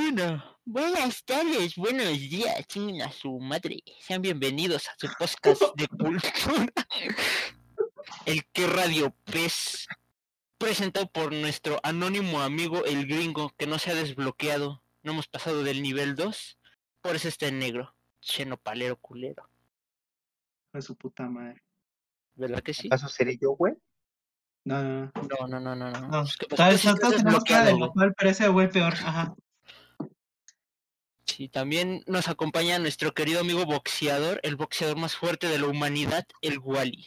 Bueno, buenas tardes, buenos días, chinguen a su madre. Sean bienvenidos a su podcast de cultura. El que Radio Pez, presentado por nuestro anónimo amigo el gringo que no se ha desbloqueado. No hemos pasado del nivel 2, por eso está en negro. Cheno palero culero. De su puta madre. ¿Verdad que sí? ¿Acaso seré yo, güey? No, no, No, no, no, no, no. no. Es que, pues, Tal vez tenemos cara de desbloqueado, güey. local, pero ese güey peor. Ajá. Sí, también nos acompaña nuestro querido amigo boxeador, el boxeador más fuerte de la humanidad, el Wally.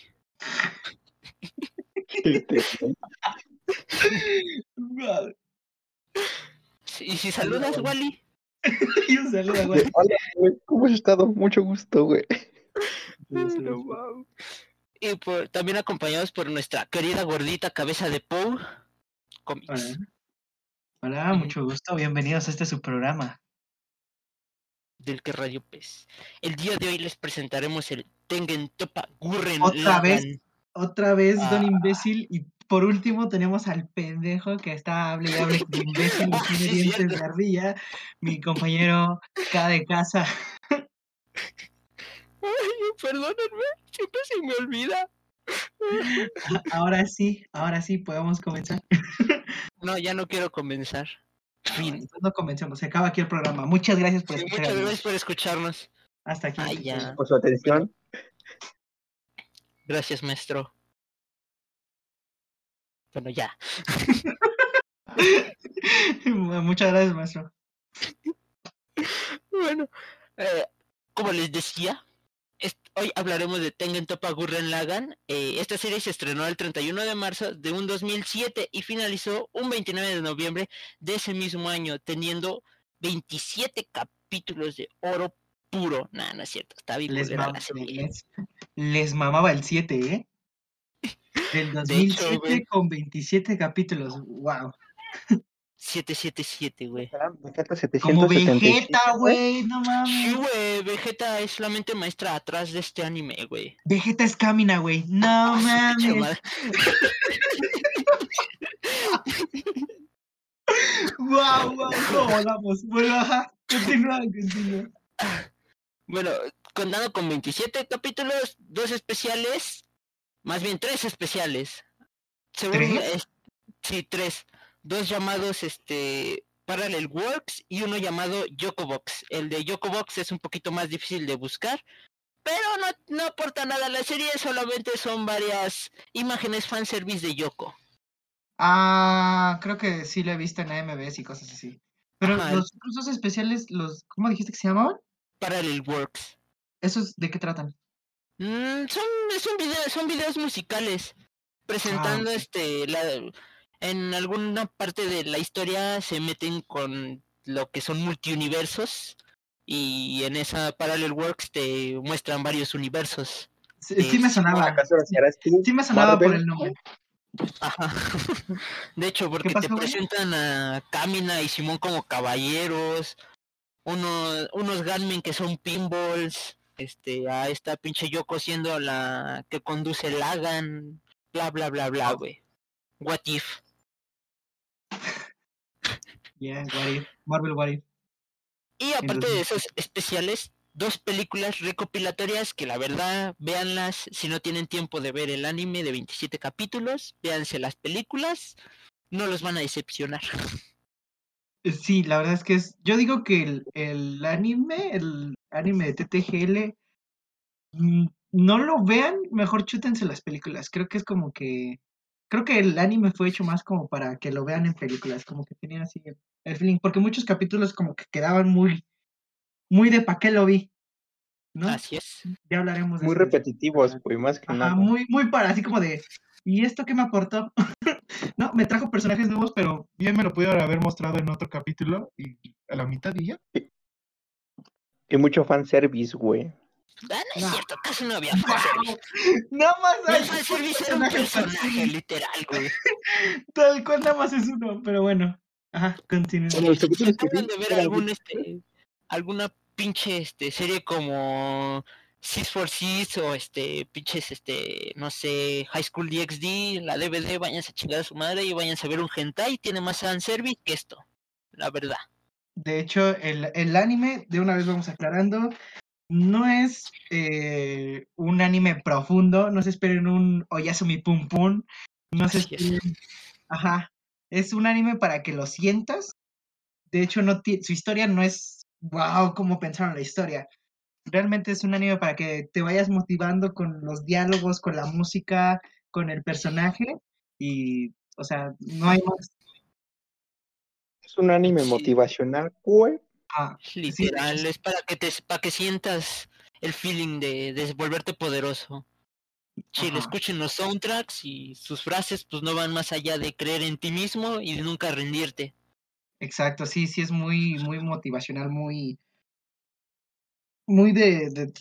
Y si saludas, Wally, saludo, güey. Hola, güey, ¿cómo has estado? Mucho gusto, güey. Y por, también acompañados por nuestra querida gordita cabeza de Poe. Comics. Hola. Hola, mucho gusto. Bienvenidos a este su programa. Del que Radio Pez. El día de hoy les presentaremos el Tengen Topa Gurren ¿Otra vez? Otra vez, don Ah. imbécil. Y por último, tenemos al pendejo que está hable y hable con imbécil y Ah, tiene sí, dientes cierto. de ardilla. Mi compañero K de casa. Ay, perdónenme, siempre se me olvida. Ahora sí, ahora sí, podemos comenzar. No, ya no quiero comenzar. Fin. Entonces no comencemos, se acaba aquí el programa. Muchas gracias por Sí, escuchar. muchas gracias por escucharnos. Hasta aquí. Ay, ya. Por su atención. Gracias, maestro. Bueno, ya. Muchas gracias, maestro. Bueno, eh, como les decía, hoy hablaremos de Tengen Toppa Gurren Lagann. Eh, esta serie se estrenó el 31 de marzo de un 2007 y finalizó un 29 de noviembre de ese mismo año, teniendo 27 capítulos de oro puro. Nah, no es cierto, está bien Les, la serie. les, les mamaba el 7, ¿eh? Del 2007 güey. con 27 capítulos. Wow. 777, güey. Vegeta Como 775, Vegeta, güey. No Sí, mames. güey, Vegeta es la mente maestra atrás de este anime, güey. Vegeta es Camina, güey. No Ah, mames. Wow, wow. ¿Cómo volamos? Bueno, ajá. Continúa, continúa. Bueno, contando con 27 capítulos, dos especiales, más bien tres especiales. Según ¿Tres? es- sí, tres. Dos llamados este Parallel Works y uno llamado Yokobox. El de Yokobox es un poquito más difícil de buscar, pero no, no aporta nada a la serie, solamente son varias imágenes fanservice de Yoko. Ah, creo que sí lo he visto en AMVs y cosas así. Pero Ajá, los cursos especiales, los, ¿cómo dijiste que se llamaban? Parallel Works. ¿Esos de qué tratan? Mm, son, es un video, son videos musicales presentando ok. este la en alguna parte de la historia se meten con lo que son multiuniversos y en esa Parallel Works te muestran varios universos. Sí, Eh, sí me sonaba. Sí me sonaba por el nombre. Ajá. De hecho, porque pasó, te presentan a Kamina y Simón como caballeros, unos, unos gunmen que son pinballs, este, a esta pinche Yoko siendo la que conduce Lagan, bla bla bla bla, güey. What if? Yeah, what if. Marvel What if. Y aparte de 2007. esos especiales, dos películas recopilatorias que la verdad, véanlas si no tienen tiempo de ver el anime de 27 capítulos, véanse las películas, no los van a decepcionar. Sí, la verdad es que es. Yo digo que el, el anime, el anime de TTGL, mm, no lo vean, mejor chútense las películas. Creo que es como que. Creo que el anime fue hecho más como para que lo vean en películas, como que tenían así el, el feeling, porque muchos capítulos como que quedaban muy, muy de pa' qué lo vi, ¿no? Así es. Ya hablaremos de Muy eso. repetitivos, güey, más que Ajá, nada. muy, muy para, así como de, ¿y esto qué me aportó? no, me trajo personajes nuevos, pero bien me lo pudieron haber mostrado en otro capítulo y a la mitad y ya. Y mucho fanservice, güey. Ah, no es No. cierto, casi no había fanservice. Nada más El hay fanservice era un personaje personaje, literal, güey. Tal cual nada más es uno, pero bueno. Ajá, continúa. Bueno, Si acaban de ver algún este alguna pinche este serie como Six for Six o este pinches este no sé High School DxD, la DVD, váyanse a chingar a su madre y váyanse a ver un hentai, tiene más fanservice que esto, la verdad. De hecho, el, el anime, de una vez vamos aclarando, no es eh, un anime profundo, no se esperen un Oyasumi Pum Pum, no se Así es. esperen- Ajá, es un anime para que lo sientas. De hecho, no su historia no es wow, como pensaron la historia. Realmente es un anime para que te vayas motivando con los diálogos, con la música, con el personaje y, o sea, no hay más. Es un anime Sí. motivacional, güey. Ah, Literal, es- es para que te para que sientas el feeling de, de volverte poderoso. Chile, escuchen los soundtracks y sus frases pues no van más allá de creer en ti mismo y de nunca rendirte. Exacto, sí, sí es muy, muy motivacional, muy, muy de, de-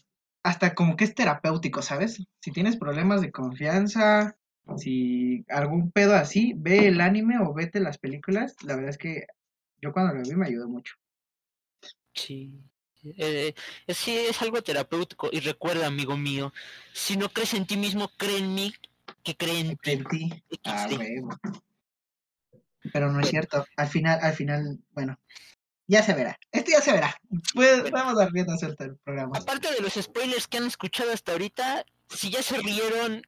hasta como que es terapéutico, ¿sabes? Si tienes problemas de confianza, si algún pedo así, ve el anime o vete las películas. La verdad es que yo cuando lo vi me ayudó mucho. Sí. Eh, eh, sí, es algo terapéutico. Y recuerda, amigo mío, si no crees en ti mismo, cree en mí, que cree en ti. En ti. Ah. Pero no es cierto. Al final, al final, bueno, ya se verá. Esto ya se verá. Pues, vamos a dar rienda suelta el programa. Aparte de los spoilers que han escuchado hasta ahorita, si ya se rieron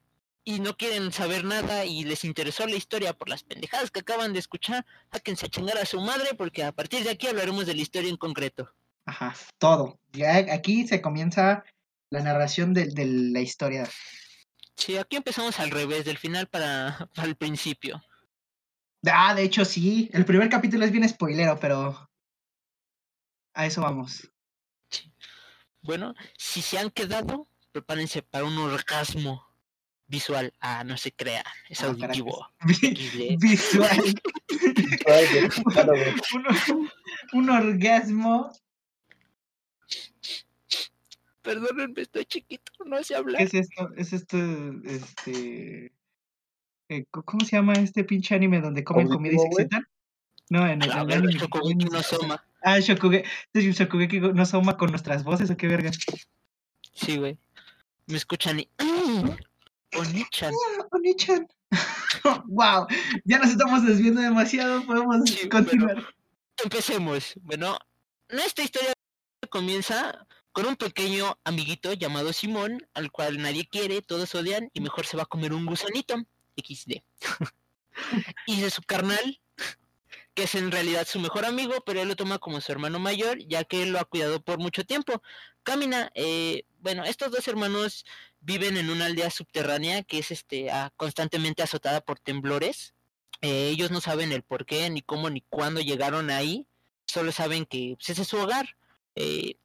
y no quieren saber nada y les interesó la historia por las pendejadas que acaban de escuchar, sáquense a chingar a su madre porque a partir de aquí hablaremos de la historia en concreto. Ajá, todo. Ya aquí se comienza la narración de, de la historia. Sí, aquí empezamos al revés, del final para, para el principio. Ah, de hecho sí. El primer capítulo es bien spoilero, pero a eso vamos. Bueno, si se han quedado, prepárense para un orgasmo visual. Ah, no se crea, es Ah, auditivo. Vi-. Visual. Un, un orgasmo. Perdónenme, estoy chiquito, no sé hablar. ¿Qué es esto? Es esto, este... eh, ¿Cómo se llama este pinche anime donde comen comida y se excitan? No, en el, verga, anime Shokugeki no. Soma. Ah, Shokugeki, Shokugeki no Soma con nuestras voces, ¿o qué verga? Sí, güey. Me escuchan y... "Mm, Onichan. Oni-chan. wow, ya nos estamos desviando demasiado, podemos Sí, continuar. Empecemos. Bueno, esta historia comienza con un pequeño amiguito llamado Simón, al cual nadie quiere, todos odian y mejor se va a comer un gusanito. XD. y de su carnal, que es en realidad su mejor amigo, pero él lo toma como su hermano mayor, ya que él lo ha cuidado por mucho tiempo. Camina, eh, bueno, estos dos hermanos viven en una aldea subterránea que es este constantemente azotada por temblores. Eh, ellos no saben el por qué, ni cómo, ni cuándo llegaron ahí. Solo saben que pues, ese es su hogar. Eh,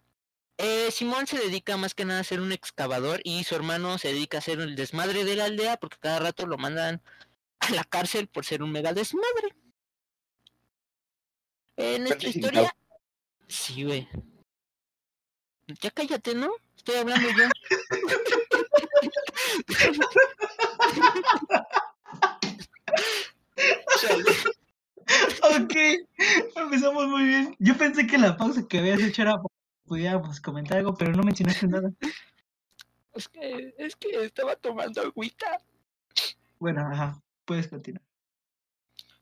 eh, Simón se dedica más que nada a ser un excavador y su hermano se dedica a ser el desmadre de la aldea porque cada rato lo mandan a la cárcel por ser un mega desmadre. En nuestra Felicitado. historia... Sí, güey. Ya cállate, ¿no? Estoy hablando yo. Ok, empezamos muy bien. Yo pensé que la pausa que habías hecho era para que pudiéramos comentar algo, pero no mencionaste nada. Es que, es que estaba tomando agüita. Bueno, ajá, puedes continuar.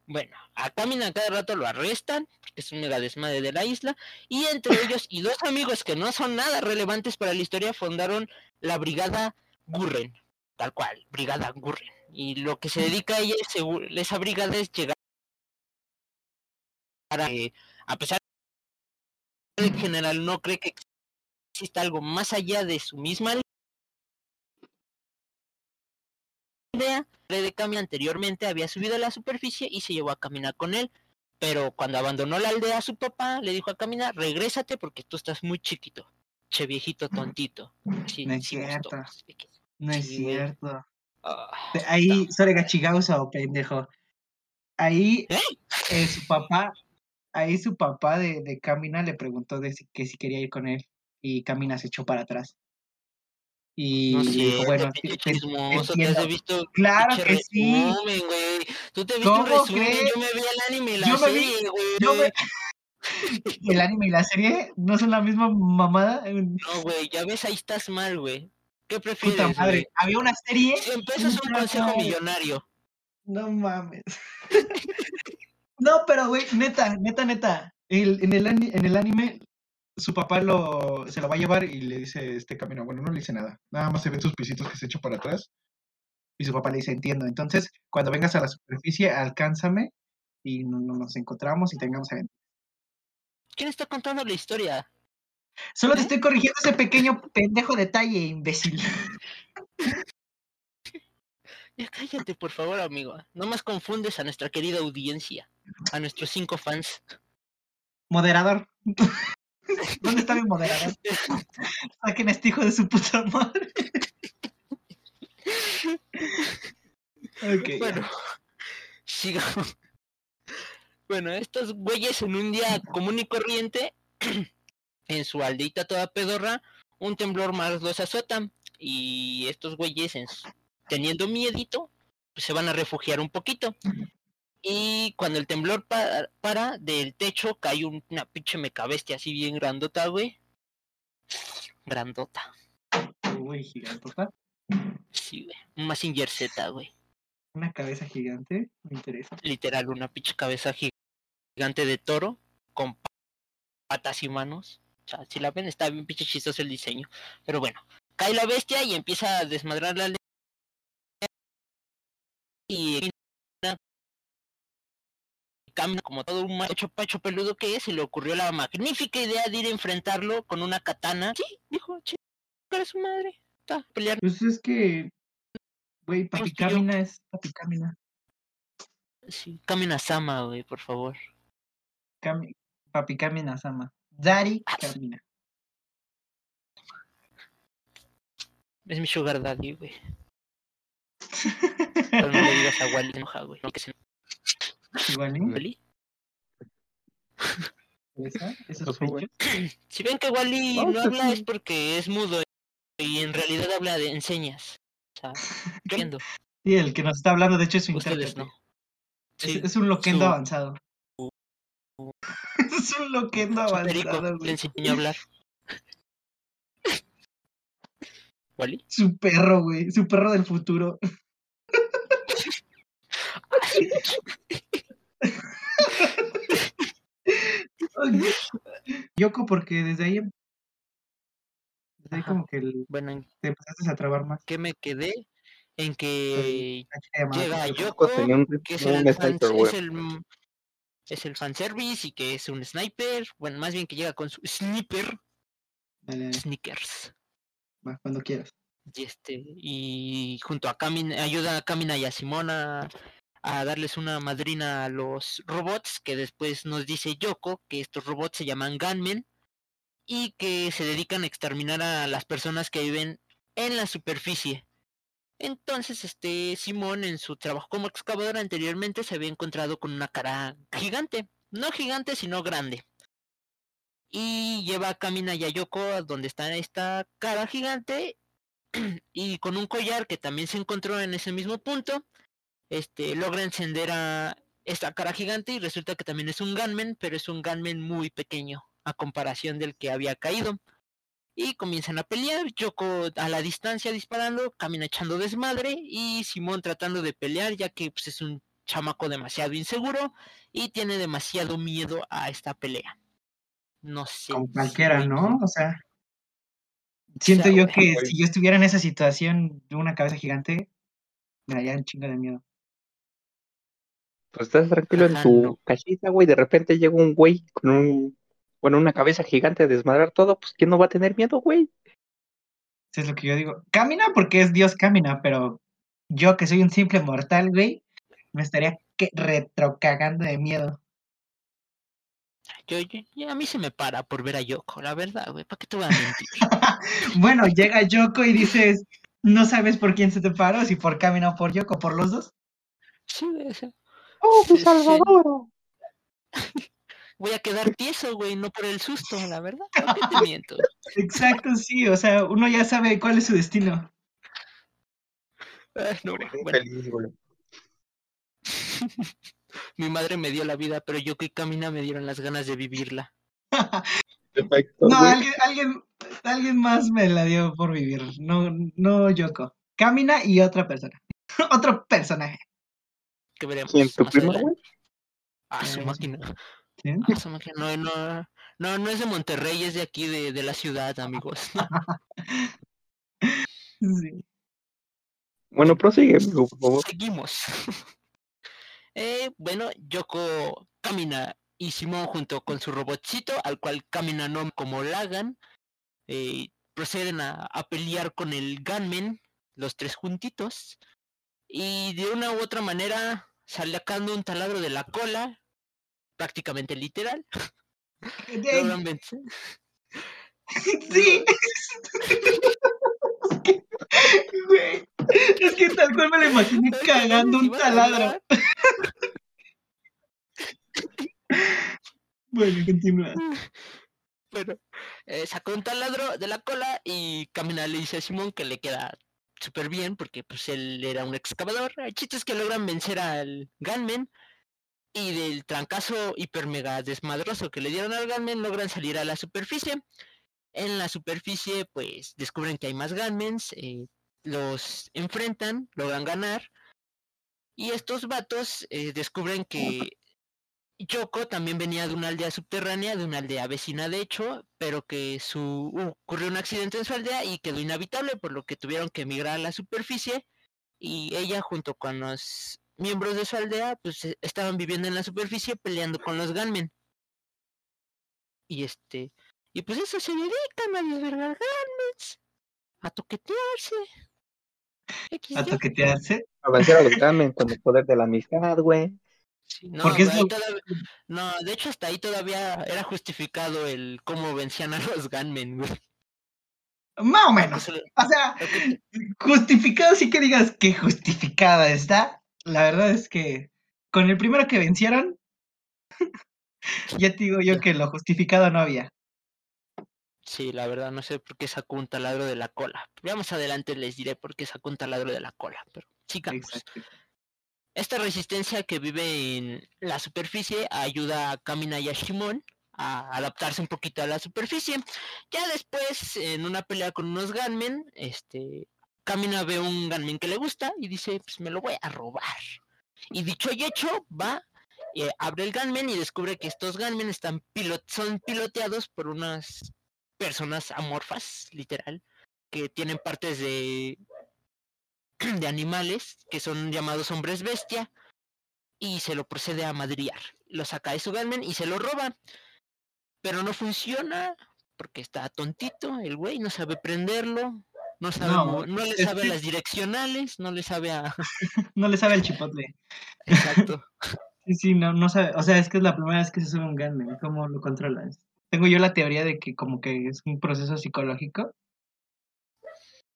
Bueno, a Camina cada rato lo arrestan, porque es un mega desmadre de la isla, y entre ellos y dos amigos que no son nada relevantes para la historia fundaron la Brigada Gurren, tal cual, Brigada Gurren. Y lo que se dedica a ella, es esa brigada es llegar a, eh, a pesar de que en general no cree que exista algo más allá de su misma el de Cami anteriormente había subido a la superficie y se llevó a caminar con él. Pero cuando abandonó la aldea, su papá le dijo a caminar, regrésate porque tú estás muy chiquito. Che viejito tontito. Sí, No es cierto. No es Sí, cierto. Ah, Ahí, Sorega Chigausa, pendejo. Ahí, ¿Eh? eh, su papá, ahí su papá de, de Camina le preguntó de si, que si quería ir con él y Camina se echó para atrás. Y no le sé, dijo, bueno, te- chismoso, te has visto Claro que sí. resumen. Tú te viste un ¿Cómo resumen, crees? yo me vi el anime y la Yo me vi- serie, güey. yo me- el anime y la serie no son la misma mamada. No, güey, ya ves, ahí estás mal, güey. ¿Qué prefieres, Puta madre. güey? Había una serie. 100 pesos un consejo millonario. No mames. no, pero güey, neta, neta, neta. el- en, el, ani- en el anime, su papá lo, se lo va a llevar y le dice este camino. Bueno, no le dice nada. Nada más se ven sus pisitos que se echa para atrás. Y su papá le dice, entiendo. Entonces, cuando vengas a la superficie, alcánzame y no- no- nos encontramos y tengamos aventuras. ¿Quién está contando la historia? Solo te estoy corrigiendo ese pequeño pendejo detalle, imbécil. Ya cállate, por favor, amigo. No más confundes a nuestra querida audiencia, a nuestros cinco fans. Moderador. ¿Dónde está mi moderador? Saquen a este hijo de su puta madre. Bueno, sigamos. Bueno, estos güeyes en un día común y corriente, en su aldeita toda pedorra, un temblor más los azota. Y estos güeyes, teniendo miedito, pues se van a refugiar un poquito. Y cuando el temblor pa- para, del techo cae un- una pinche mecabestia así bien grandota, güey. Grandota. Uy, gigantota. Sí, güey. Un Mazinger Z, güey. Una cabeza gigante. Me interesa. literal una pinche cabeza gi- gigante de toro con pa- patas y manos. O sea, si la ven está bien pinche chistoso el diseño. Pero bueno, cae la bestia y empieza a desmadrar la. Y camina- como todo un macho pacho peludo que es, se le ocurrió la magnífica idea de ir a enfrentarlo con una katana. Sí, dijo, chica su madre. Está pelear. Pues es que. Güey, papi Hostia, yo- camina es papi camina. Sí, camina Sama, güey, por favor. Cami- papi camina, Sama. Daddy Ah, camina. Es mi sugar daddy, güey. Pero no le digas a Wally, enoja, güey. No, que se ¿eh? Wally. Esa, Pues, güey. pechos. Si ven que Wally No, habla es porque es mudo y en realidad habla de enseñas. O sea, entiendo. Sí, el que nos está hablando, de hecho, es su intérprete. no. Es, Sí, es un loquendo su- avanzado. Es un loquendo avanzado, le enseñó a hablar. ¿Wally? Su perro, güey. Su perro del futuro. Yoko, porque desde ahí. Desde ahí, como que el- Bueno, ¿en te empezaste a trabar más. qué me quedé? En que llamaba llega Yoko. Yoko, tenía un, que es el, es el mm, es el fanservice y que es un sniper. Bueno, más bien que llega con su sniper, Dale, dale, sneakers. va, cuando quieras. y este y junto a Kamina ayuda a Kamina y a Simona a darles una madrina a los robots que después nos dice Yoko que estos robots se llaman Gunmen y que se dedican a exterminar a las personas que viven en la superficie. Entonces, este Simón en su trabajo como excavador anteriormente se había encontrado con una cara gigante, no gigante sino grande. Y lleva a Kamina y a Yoko a donde está esta cara gigante y con un collar que también se encontró en ese mismo punto, este logra encender a esta cara gigante y resulta que también es un gunman, pero es un gunman muy pequeño a comparación del que había caído. Y comienzan a pelear, Yoko a la distancia disparando, camina echando desmadre y Simón tratando de pelear ya que pues, es un chamaco demasiado inseguro y tiene demasiado miedo a esta pelea. No sé. Como cualquiera, ¿no? O sea, siento sea, yo que si yo estuviera en esa situación de una cabeza gigante, me daría un chingo de miedo. Pues estás tranquilo en tu no. casita, güey. De repente llega un güey con un, bueno, una cabeza gigante a desmadrar todo. Pues ¿quién no va a tener miedo, güey? Eso es lo que yo digo. Camina porque es Dios camina, pero yo que soy un simple mortal, güey, me estaría que retrocagando de miedo. Yo, yo- yo- a mí se me para por ver a Yoko, la verdad, güey. ¿Para qué te voy a mentir? bueno, llega Yoko y dices, no sabes por quién se te paró, si por Camina o por Yoko, por los dos. Sí, sea, ¡Oh, Sí, mi sí. Salvador! Voy a quedar tieso, güey, no por el susto, la verdad. ¿Para qué te miento? Exacto, sí, o sea, uno ya sabe cuál es su destino. Ay, no, bueno, güey. mi madre me dio la vida, pero Yoko y Camina me dieron las ganas de vivirla. Perfecto, No, alguien, alguien, alguien más me la dio por vivir, no, no Yoko. Camina y otra persona. Otro personaje. Que veremos ¿Quién, tu prima, güey? Ah, su Veremos. máquina. ¿Sí? Ah, No, no, no, no es de Monterrey, es de aquí, de, de la ciudad, amigos. Sí. Bueno, prosigue, amigo, por favor. Seguimos. Eh, bueno, Yoko camina y Simón junto con su robotcito, al cual camina no como Lagan, eh, proceden a, a pelear con el Gunman, los tres juntitos, y de una u otra manera sacando un taladro de la cola, prácticamente literal, logran vencer. Sí. Güey, Es que tal cual me lo imaginé cagando un taladro. Bueno, continúa. Bueno, eh, sacó un taladro de la cola y Camina le dice a Simón que le queda súper bien porque pues él era un excavador. El chiste es que logran vencer al Gunman y del trancazo hiper mega desmadroso que le dieron al Gunman logran salir a la superficie. En la superficie pues descubren que hay más Gunmans, eh, los enfrentan, logran ganar y estos vatos eh, descubren que Yoko también venía de una aldea subterránea, de una aldea vecina de hecho, pero que su ocurrió un accidente en su aldea y quedó inhabitable, por lo que tuvieron que emigrar a la superficie y ella junto con los miembros de su aldea pues eh, estaban viviendo en la superficie peleando con los Gunmen. Y este, y pues eso se dedican a desvergar Gunmens, a toquetearse. A toquetearse. A vencer a los Gunmen con el poder de la amistad, güey. Sí, no, Porque es güey, lo- todavía- no, de hecho hasta ahí todavía era justificado el cómo vencían a los Gunmen, güey. Más o menos. O sea, justificado sí que digas que justificada está. La verdad es que con el primero que vencieron, ya te digo yo que lo justificado no había. Sí, la verdad no sé por qué sacó un taladro de la cola. Ya más adelante les diré por qué sacó un taladro de la cola, pero sigamos. Exacto. Esta resistencia que vive en la superficie ayuda a Kamina y a Shimon a adaptarse un poquito a la superficie. Ya después, en una pelea con unos Gunmen, este, Kamina ve un Gunmen que le gusta y dice, pues me lo voy a robar. Y dicho y hecho, va, eh, abre el Gunmen y descubre que estos Gunmen están pilot son piloteados por unas personas amorfas, literal, que tienen partes de de animales que son llamados hombres bestia y se lo procede a madriar. Lo saca de su Gunman y se lo roba. Pero no funciona porque está tontito el güey, no sabe prenderlo, no sabe No, le sabe a las direccionales, no le sabe a No le sabe el chipotle. exacto. Sí, sí, no, no sabe. O sea, es que es la primera vez que se sube un Gunman. ¿Cómo lo controlas? Tengo yo la teoría de que como que es un proceso psicológico.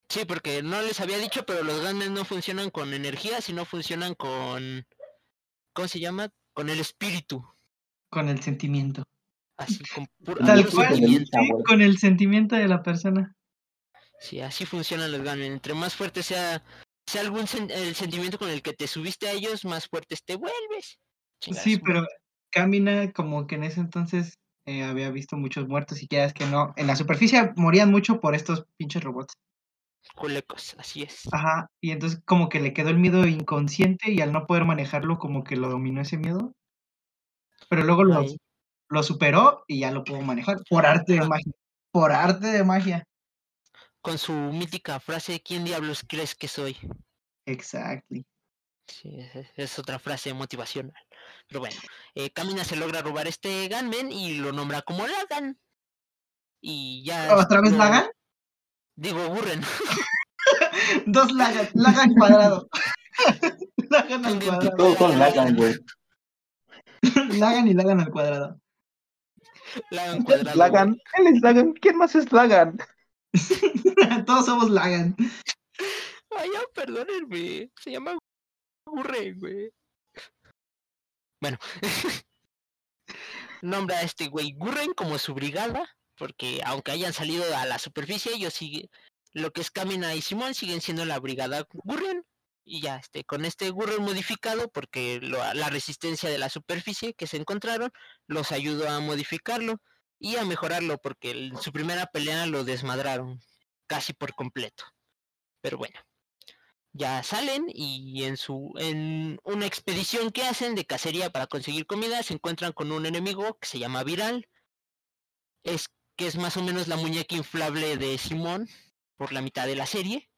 Sí, porque no les había dicho, pero los Gunmen no funcionan con energía, sino funcionan con ¿cómo se llama? Con el espíritu, Con el sentimiento. así con puro, Tal cual, sentimiento. sí, con el sentimiento de la persona. Sí, así funcionan los Gunmen. Entre más fuerte sea, sea algún sen- el sentimiento con el que te subiste a ellos, más fuertes te vuelves. Sí, pero. Camina como que en ese entonces eh, había visto muchos muertos y quieras que no. En la superficie morían mucho por estos pinches robots. Culecos, así es. Ajá. Y entonces como que le quedó el miedo inconsciente y al no poder manejarlo como que lo dominó ese miedo. Pero luego lo, lo superó y ya lo pudo manejar. Por arte de magia. Por arte de magia. Con su mítica frase, ¿quién diablos crees que soy? Exactly. Sí, es, es otra frase motivacional. Pero bueno, eh, Kamina se logra robar este Gunman y lo nombra como Lagan. Y ya. ¿Otra vez Lagan? Digo, Burren. Dos Lagan. Lagan cuadrado. Lagan al cuadrado. Todos son Lagan, güey. Lagan y Lagan al cuadrado. Lagan cuadrado. Lagan, él es Lagan. ¿Quién más es Lagan? Todos somos Lagan. Ay, ya, perdónenme. Se llama Burren, güey. Bueno. Nombra a este güey Gurren como su brigada. Porque aunque hayan salido a la superficie, ellos siguen. Lo que es Kamina y Simón siguen siendo la brigada Gurren. Y ya, este, con este Gurren modificado, porque lo- la resistencia de la superficie que se encontraron los ayudó a modificarlo y a mejorarlo, porque en su primera pelea lo desmadraron casi por completo. Pero bueno. ya salen y en su en una expedición que hacen de cacería para conseguir comida se encuentran con un enemigo que se llama Viral. Es que es más o menos la muñeca inflable de Simón por la mitad de la serie.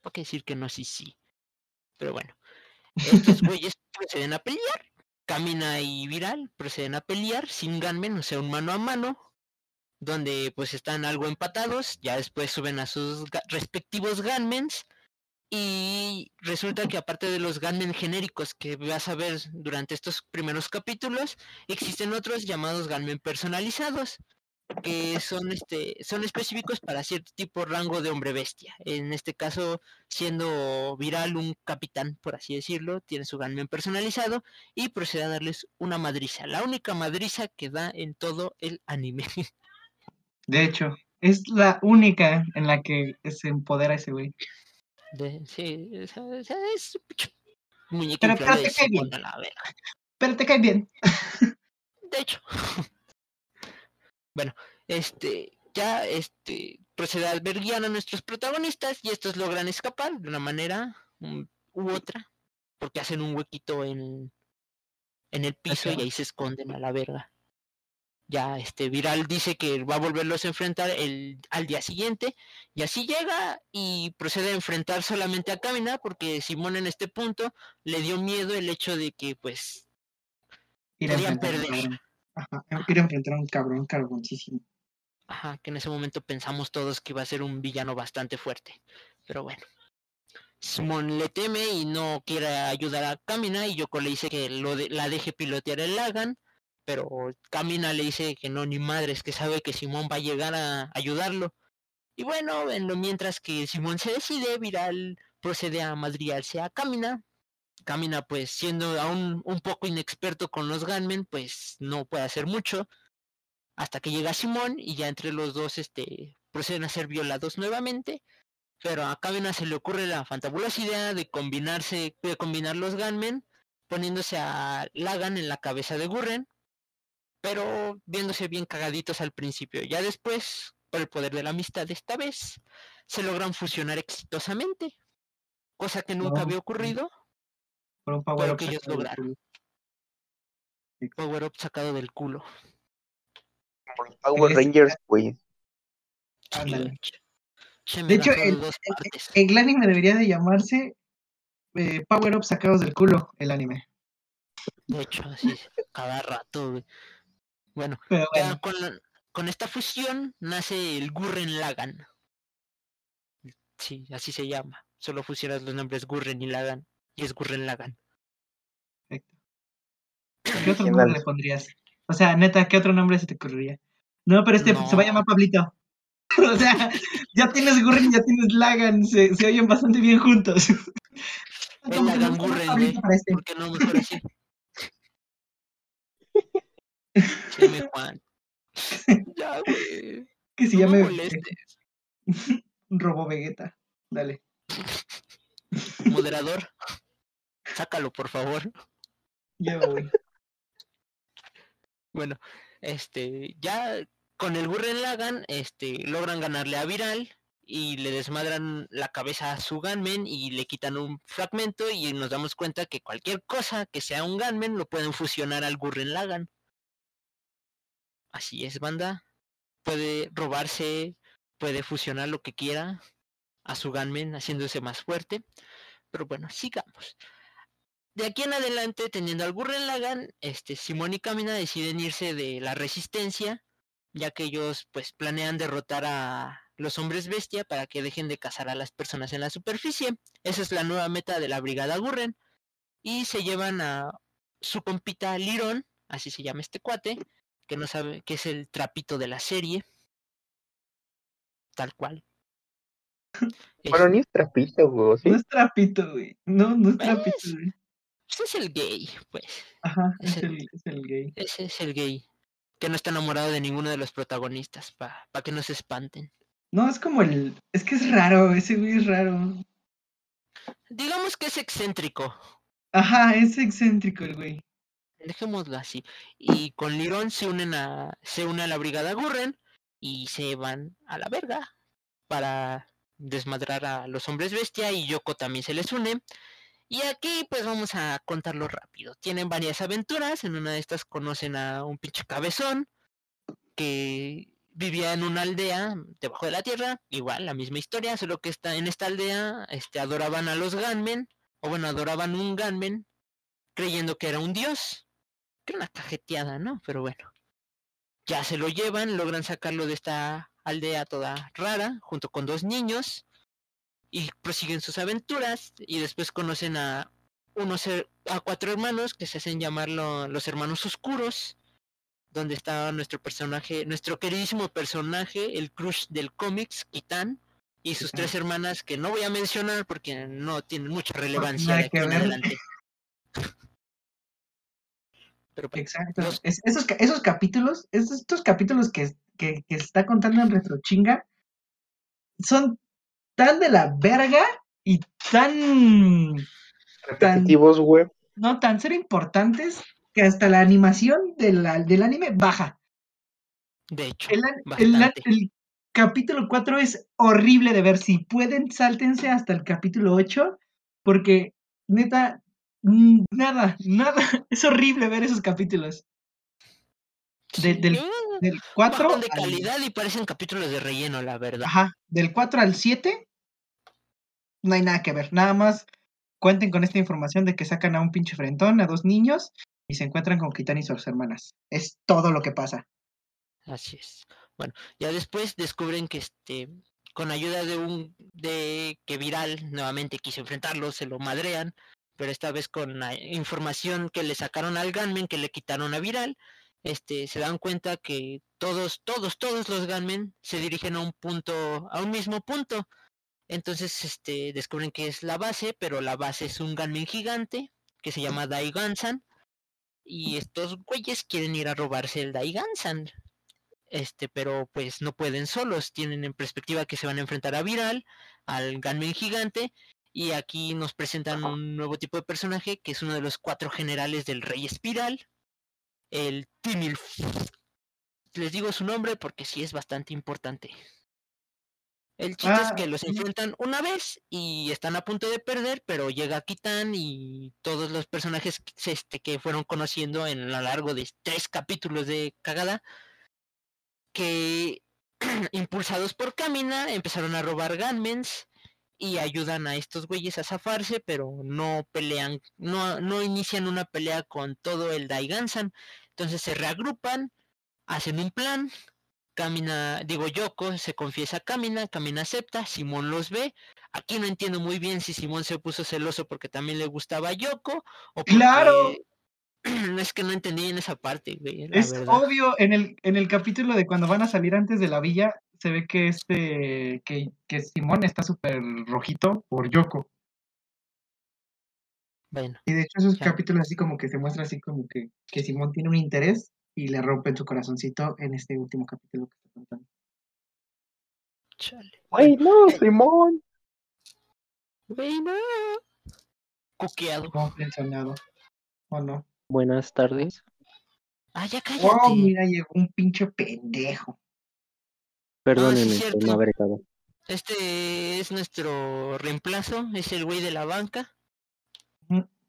¿Por qué decir que no? Sí, sí. Pero bueno. Estos güeyes proceden a pelear. Camina y Viral proceden a pelear sin gunmen, o sea, un mano a mano donde pues están algo empatados, ya después suben a sus respectivos gunmens y resulta que aparte de los gunmen genéricos que vas a ver durante estos primeros capítulos, existen otros llamados gunmen personalizados que son este son específicos para cierto tipo de rango de hombre bestia. En este caso, siendo viral un capitán, por así decirlo, tiene su gunmen personalizado y procede a darles una madriza, la única madriza que da en todo el anime. De hecho, es la única en la que se empodera ese güey. sí, es, pero, te cae bien. Pero te cae bien. De hecho. bueno, este, ya este procede a alberguiar a nuestros protagonistas y estos logran escapar de una manera u otra, porque hacen un huequito en, en el piso y ahí se esconden a la verga ya este Viral dice que va a volverlos a enfrentar el, al día siguiente y así llega y procede a enfrentar solamente a Kamina porque Simón en este punto le dio miedo el hecho de que pues ir a perder. Ajá, a enfrentar a un cabrón carboncísimo. Ajá, que en ese momento pensamos todos que iba a ser un villano bastante fuerte. Pero bueno. Simón le teme y no quiere ayudar a Kamina y Yoko le dice que lo de, la deje pilotear el Lagan pero Camina le dice que no, ni madre, es que sabe que Simón va a llegar a ayudarlo. Y bueno, en lo mientras que Simón se decide, Viral procede a madriarse a Camina. Camina, pues siendo aún un poco inexperto con los Gunmen, pues no puede hacer mucho. Hasta que llega Simón y ya entre los dos este, proceden a ser violados nuevamente. Pero a Camina se le ocurre la fantabulosa idea de combinarse, de combinar los Gunmen, poniéndose a Lagan en la cabeza de Gurren pero viéndose bien cagaditos al principio. Ya después, por el poder de la amistad esta vez, se logran fusionar exitosamente, cosa que nunca había ocurrido, por un power que ellos lograron. Power up sacado del culo. Power Rangers, güey. De hecho, el, el, anime debería de llamarse eh, Power Up sacados del culo, el anime. De hecho, así, cada rato, güey. Bueno, con, esta fusión nace el Gurren Lagan. Sí, así se llama. Solo fusionas los nombres Gurren y Lagan. Y es Gurren Lagan. Perfecto. ¿Qué otro nombre le pondrías? O sea, neta, ¿qué otro nombre se te ocurriría? No, pero este se va a llamar Pablito. o sea, ya tienes Gurren y ya tienes Lagan. Se, se oyen bastante bien juntos. El Lagan Gurren, este. ¿Por qué no mejor así? Juan. ya, güey. Que se llame. Robo Vegeta. Dale. Moderador. Sácalo, por favor. Ya voy. Bueno, este, ya con el Gurren Lagan, este, logran ganarle a Viral y le desmadran la cabeza a su Gunman y le quitan un fragmento y nos damos cuenta que cualquier cosa que sea un Gunman lo pueden fusionar al Gurren Lagan. Así es, banda. Puede robarse, puede fusionar lo que quiera a su gunman haciéndose más fuerte. Pero bueno, sigamos. De aquí en adelante, teniendo al Gurren Lagan, este, Simón y Camina deciden irse de la resistencia, ya que ellos pues planean derrotar a los hombres bestia para que dejen de cazar a las personas en la superficie. Esa es la nueva meta de la brigada Gurren. Y se llevan a su compita Liron, así se llama este cuate, que no sabe que es el trapito de la serie. Tal cual. Bueno, ni es trapito, güey. No es trapito, güey. No, no es trapito, güey. Ese es el gay, pues. Ajá, es, el, es el gay. Ese es el gay. Que no está enamorado de ninguno de los protagonistas, para pa que no se espanten. No, es como el. Es que es raro, ese güey es raro. Digamos que es excéntrico. Ajá, es excéntrico el güey dejémoslo así. Y con Lirón se unen a, se une a la brigada Gurren y se van a la verga para desmadrar a los hombres bestia y Yoko también se les une. Y aquí pues vamos a contarlo rápido. Tienen varias aventuras, en una de estas conocen a un pinche cabezón que vivía en una aldea debajo de la tierra, igual la misma historia, solo que está en esta aldea este adoraban a los Gunmen, o bueno, adoraban un Gunmen creyendo que era un dios. Que era una cajeteada, ¿no? Pero bueno. Ya se lo llevan, logran sacarlo de esta aldea toda rara, junto con dos niños, y prosiguen sus aventuras, y después conocen a unos a cuatro hermanos que se hacen llamar los hermanos oscuros, donde está nuestro personaje, nuestro queridísimo personaje, el crush del cómics, Kitan, y sus tres hermanas que no voy a mencionar porque no tienen mucha relevancia de aquí en adelante. Exacto. esos, esos capítulos, estos capítulos que, que, que está contando en retrochinga, son tan de la verga y tan repetitivos, güey. No, tan ser importantes que hasta la animación del, del anime baja. De hecho, el, el, capítulo 4 es horrible de ver. Si pueden, sáltense hasta el capítulo 8, porque neta, nada, nada. Es horrible ver esos capítulos. del, del 4 de calidad y parecen capítulos de relleno, la verdad. Ajá, del 4 al 7 no hay nada que ver. Nada más cuenten con esta información de que sacan a un pinche frentón, a dos niños, y se encuentran con Kitani y sus hermanas. Es todo lo que pasa. Así es. Bueno, ya después descubren que este con ayuda de un de que Viral nuevamente quiso enfrentarlo, se lo madrean, pero esta vez con la información que le sacaron al Gunmen, que le quitaron a Viral, este se dan cuenta que todos todos todos los Gunmen se dirigen a un punto a un mismo punto. Entonces este descubren que es la base, pero la base es un Gunmen gigante que se llama Daigansan y estos güeyes quieren ir a robarse el Daigansan. Este, pero pues no pueden solos, tienen en perspectiva que se van a enfrentar a Viral, al Gunman gigante, y aquí nos presentan un nuevo tipo de personaje que es uno de los cuatro generales del Rey Espiral, el Timil. Les digo su nombre porque sí es bastante importante. El chiste es ah, que los enfrentan una vez y están a punto de perder, pero llega Kitan y todos los personajes este, que fueron conociendo en lo largo de tres capítulos de cagada, que impulsados por Kamina empezaron a robar Gunmens y ayudan a estos güeyes a zafarse, pero no pelean, no, no inician una pelea con todo el Daigansan. Entonces se reagrupan, hacen un plan, Camina, digo Yoko se confiesa a Camina, Camina acepta, Simón los ve. Aquí no entiendo muy bien si Simón se puso celoso porque también le gustaba a Yoko o Claro. es que no entendí en esa parte, Es obvio, en el, en el capítulo de cuando van a salir antes de la villa, se ve que este, que, que Simón está súper rojito por Yoko. Bueno. Y de hecho esos capítulos así como que se muestra así como que, que Simón tiene un interés y le rompen su corazoncito en este último capítulo que está contando. Chale. ¡Ay, no, Simón! ¡Ay, no! Coqueado. pensionado. ¿O no? Buenas tardes. Ah, ya cállate. Oh, mira, llegó un pinche pendejo. Perdónenme no, haber Este es nuestro reemplazo, es el güey de la banca.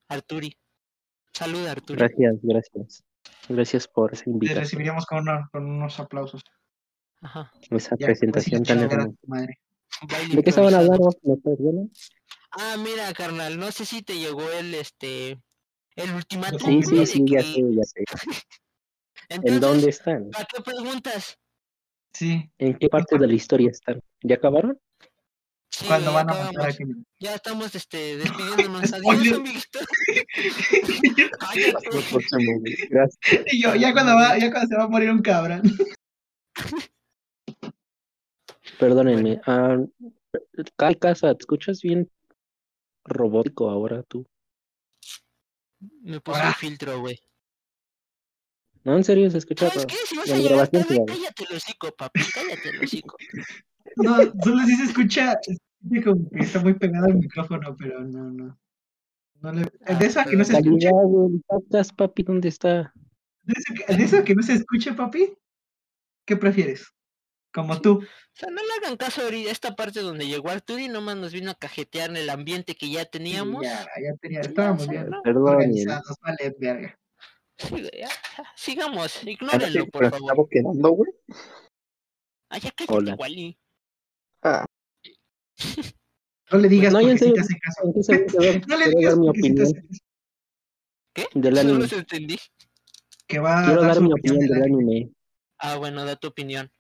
Arturi. Saluda, Arturi. Gracias, gracias. Gracias por esa invitación. Te recibiríamos con, con unos aplausos. Ajá. Esa presentación tan hermosa. ¿De qué estaban hablando? Ah, mira, carnal, no sé si te llegó el este el ultimátum. Sí, sí, sí, ya sé, ya sé. ¿En dónde están? ¿Para qué preguntas? Sí. ¿En qué parte de la historia están? ¿Ya acabaron? Cuando van a matar aquí. Ya estamos este, despidiéndonos. Adiós, amiguito. y yo, ya cuando, va, ya cuando se va a morir un cabrón. Perdónenme. Bueno. Uh, Casa, ¿te escuchas bien robótico ahora tú? Me puse un filtro, güey. No, en serio, se escucha. ¿Sabes qué? Si vas a llegar tarde, cállate el hocico, papi, cállate el hocico. No, solo si se escucha, como que está muy pegado al micrófono, pero no, no. no le, de eso a que no se escuche. ¿Estás, papi? ¿Dónde está? De eso, que, de eso que no se escuche, papi, ¿qué prefieres? Como tú. O sea, no le hagan caso ahorita a esta parte donde llegó Arturo y nomás nos vino a cajetear en el ambiente que ya Sí, teníamos. ya, ya tenía, Ya, estábamos sí, bien ¿no? Perdón, organizados, vale, verga. Sí, ya, ya, sigamos, ignórenlo, que por favor. estamos quedando, güey. Ah, ya cállate, Hola. Wally. Ah, No le digas no, porque en si serio, te hace caso. ¿en qué se va a? No le digas porque si te opinión hace caso. ¿Qué? del No anime. los entendí. Que va Quiero a dar dar mi opinión opinión del del anime. anime. Ah, bueno, da tu opinión.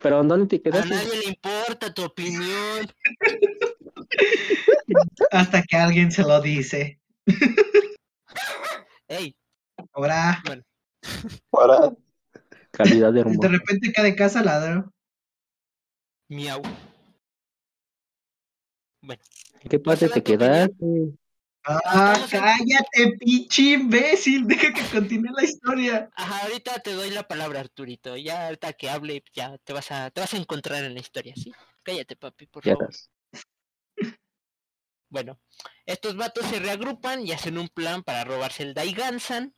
Pero ¿dónde te A quedaste? nadie le importa tu opinión. Hasta que alguien se lo dice. Ey, Ahora, Para calidad de de hermoso. repente cada casa ladra. miau. ¿En qué parte te quedaste? Ah, cállate, pinche imbécil. Deja que continúe la historia. Ajá, ahorita te doy la palabra, Arturito. Ya ahorita que hable, ya te vas a, te vas a encontrar en la historia, ¿sí? Cállate, papi, por Ya favor. estás. Bueno, estos vatos se reagrupan y hacen un plan para robarse el Daigansan.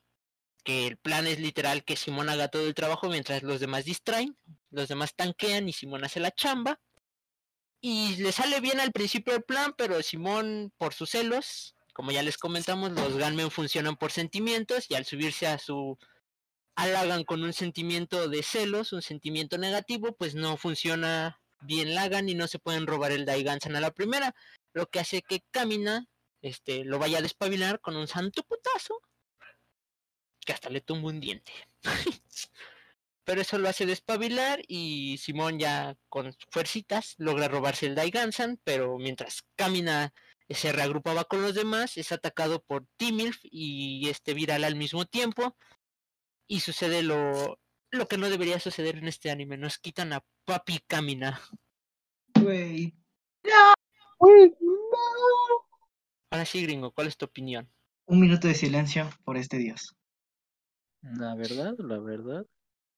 Que el plan es literal que Simón haga todo el trabajo mientras los demás distraen. Los demás tanquean y Simón hace la chamba. Y le sale bien al principio el plan, pero Simón, por sus celos, como ya les comentamos, los Gunmen funcionan por sentimientos y al subirse a su halagan con un sentimiento de celos, un sentimiento negativo, pues no funciona bien Lagan y no se pueden robar el Daigansan a la primera lo que hace que Camina este, lo vaya a despabilar con un santo putazo que hasta le tumba un diente. Pero eso lo hace despabilar y Simón ya con fuercitas logra robarse el Daigansan, pero mientras Camina se reagrupaba con los demás, es atacado por Timilf y este viral al mismo tiempo y sucede lo, lo que no debería suceder en este anime, nos quitan a Papi Camina. Güey. Ahora sí, gringo, ¿cuál es tu opinión? Un minuto de silencio por este dios. La verdad, la verdad.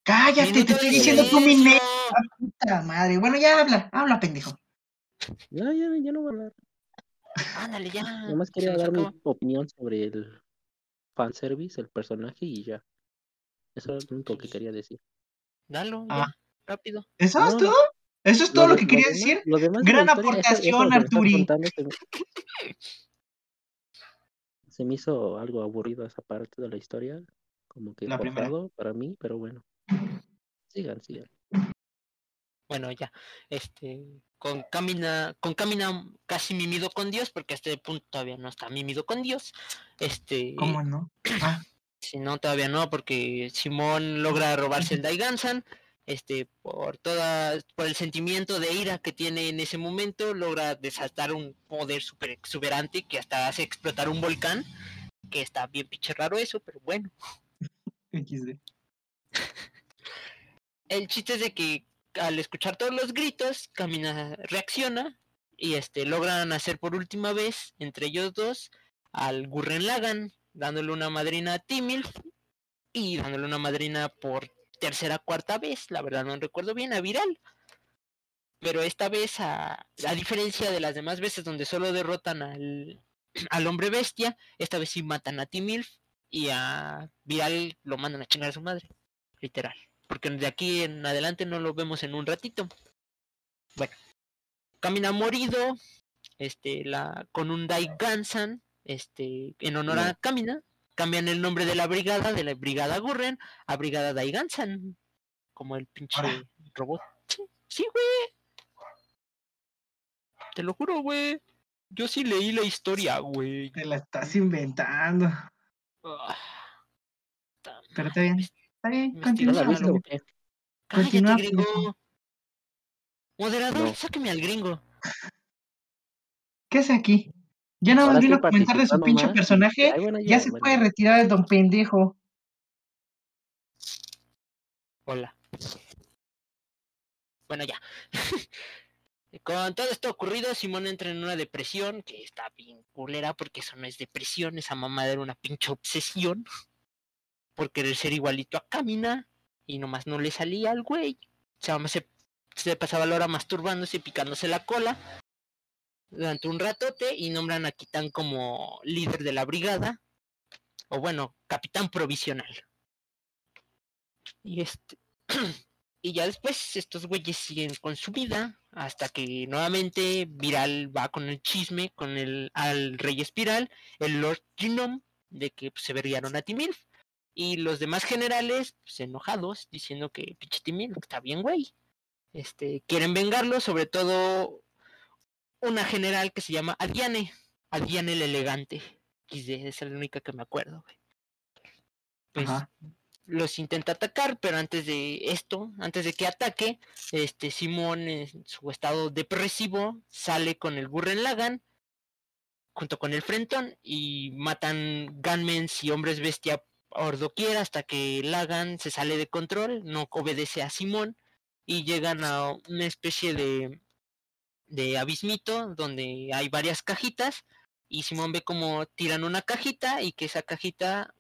Cállate, te estoy diciendo tu mineta, puta madre. Bueno, ya habla, habla, pendejo. Ya, ya, ya no voy a hablar. Ándale, ya. Nomás quería dar mi opinión sobre el fanservice, el personaje y ya. Eso es lo único que quería decir. Dalo, Ah. ya, rápido. ¿Eso No, es todo? ¿Eso es todo lo que quería decir? lo demás de Gran aportación, Arturi. Se, me- se me hizo algo aburrido esa parte de la historia. Como que La primera. para mí, pero bueno. Sigan, sigan. Bueno, ya. Este, con Camina, con Camina casi mimido con Dios, porque a este punto todavía no está mimido con Dios. Este, ¿Cómo no? Ah, si no, todavía no, porque Simón logra robarse el Daigansan. Este, por toda, por el sentimiento de ira que tiene en ese momento, logra desatar un poder super exuberante que hasta hace explotar un volcán. Que está bien pinche raro eso, pero bueno. XD. el chiste es de que al escuchar todos los gritos, Camina reacciona y este logran hacer por última vez entre ellos dos al Gurren Lagan, dándole una madrina a Timilf y dándole una madrina por tercera cuarta vez, la verdad no recuerdo bien, a Viral. Pero esta vez, a, a diferencia de las demás veces donde solo derrotan al, al hombre bestia, esta vez sí matan a Timilf y a Viral lo mandan a chingar a su madre, literal porque de aquí en adelante no lo vemos en un ratito. Bueno, Camina morido, este, la, con un Daigansan, este, en honor a Camina, cambian el nombre de la brigada, de la brigada Gurren, a brigada Daigansan, como el pinche robot. Sí, sí, güey. Te lo juro, güey. Yo sí leí la historia, güey. Te la estás inventando. Pero está bien. Bien, ¿No continúa. gringo. Moderador, No. sáqueme al gringo. ¿Qué hace aquí? Ya nada más Ahora vino a comentar de su pinche más. personaje. Ay, bueno, Ya se bueno. puede retirar el don pendejo. Hola. Bueno, ya. Con todo esto ocurrido, Simón entra en una depresión que está bien culera porque eso no es depresión, esa mamada era una pinche obsesión por querer ser igualito a Camina y nomás no le salía al güey. O sea, se, se pasaba la hora masturbándose y picándose la cola durante un ratote y nombran a Kitán como líder de la brigada o bueno, capitán provisional. Y este Y ya después estos güeyes siguen con su vida hasta que nuevamente Viral va con el chisme con el al rey espiral, el Lord Genome, de que pues, se verguiaron a Timilf. Y los demás generales, pues, enojados, diciendo que pinche está bien, güey. Este, quieren vengarlo, sobre todo una general que se llama Adiane, Adiane el elegante. Esa es la única que me acuerdo, güey. Pues Ajá. los intenta atacar, pero antes de esto, antes de que ataque, este Simón en su estado depresivo sale con el Burren Lagan junto con el Frentón y matan gunmens y hombres bestia por doquier hasta que Lagan se sale de control, no obedece a Simón y llegan a una especie de de abismito donde hay varias cajitas y Simón ve como tiran una cajita y que esa cajita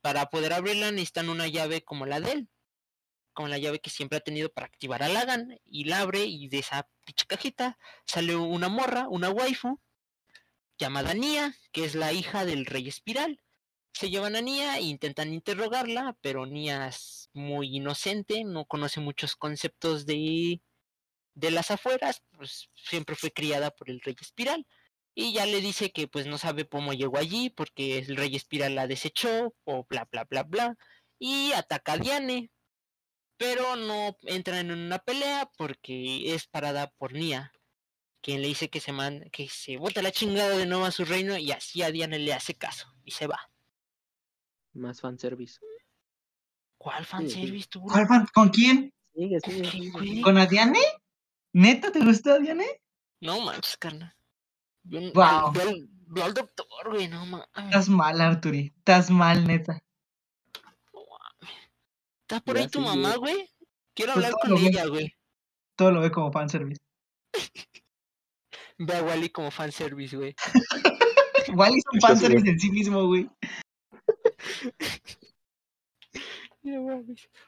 para poder abrirla necesitan una llave como la de él, como la llave que siempre ha tenido para activar a Lagan y la abre y de esa pinche cajita sale una morra, una waifu llamada Nia, que es la hija del rey espiral. Se llevan a Nia e intentan interrogarla, pero Nia es muy inocente, no conoce muchos conceptos de de las afueras, pues siempre fue criada por el rey espiral. Y ya le dice que pues no sabe cómo llegó allí porque el rey espiral la desechó o bla bla bla bla y ataca a Diane. Pero no entra en una pelea porque es parada por Nia quien le dice que se man que se bota la chingada de nuevo a su reino y así a Diane le hace caso y se va Más fanservice. ¿cuál fanservice tú? ¿Cuál fan- ¿Con quién? Sigue, sigue. ¿Qué, sigue. güey? ¿Con Adiane? ¿Neta te gustó Adiane? no manches carnal Yo n- Guau. ve al- doctor güey no mames Estás mal, Arturi. Estás mal, neta. ¿Está por Ya ahí tu mamá, güey? Quiero Pues hablar con ella, güey. Todo lo ve como fanservice. Ve a Wally como fanservice, güey. Igual hizo un fanservice en sí mismo, güey.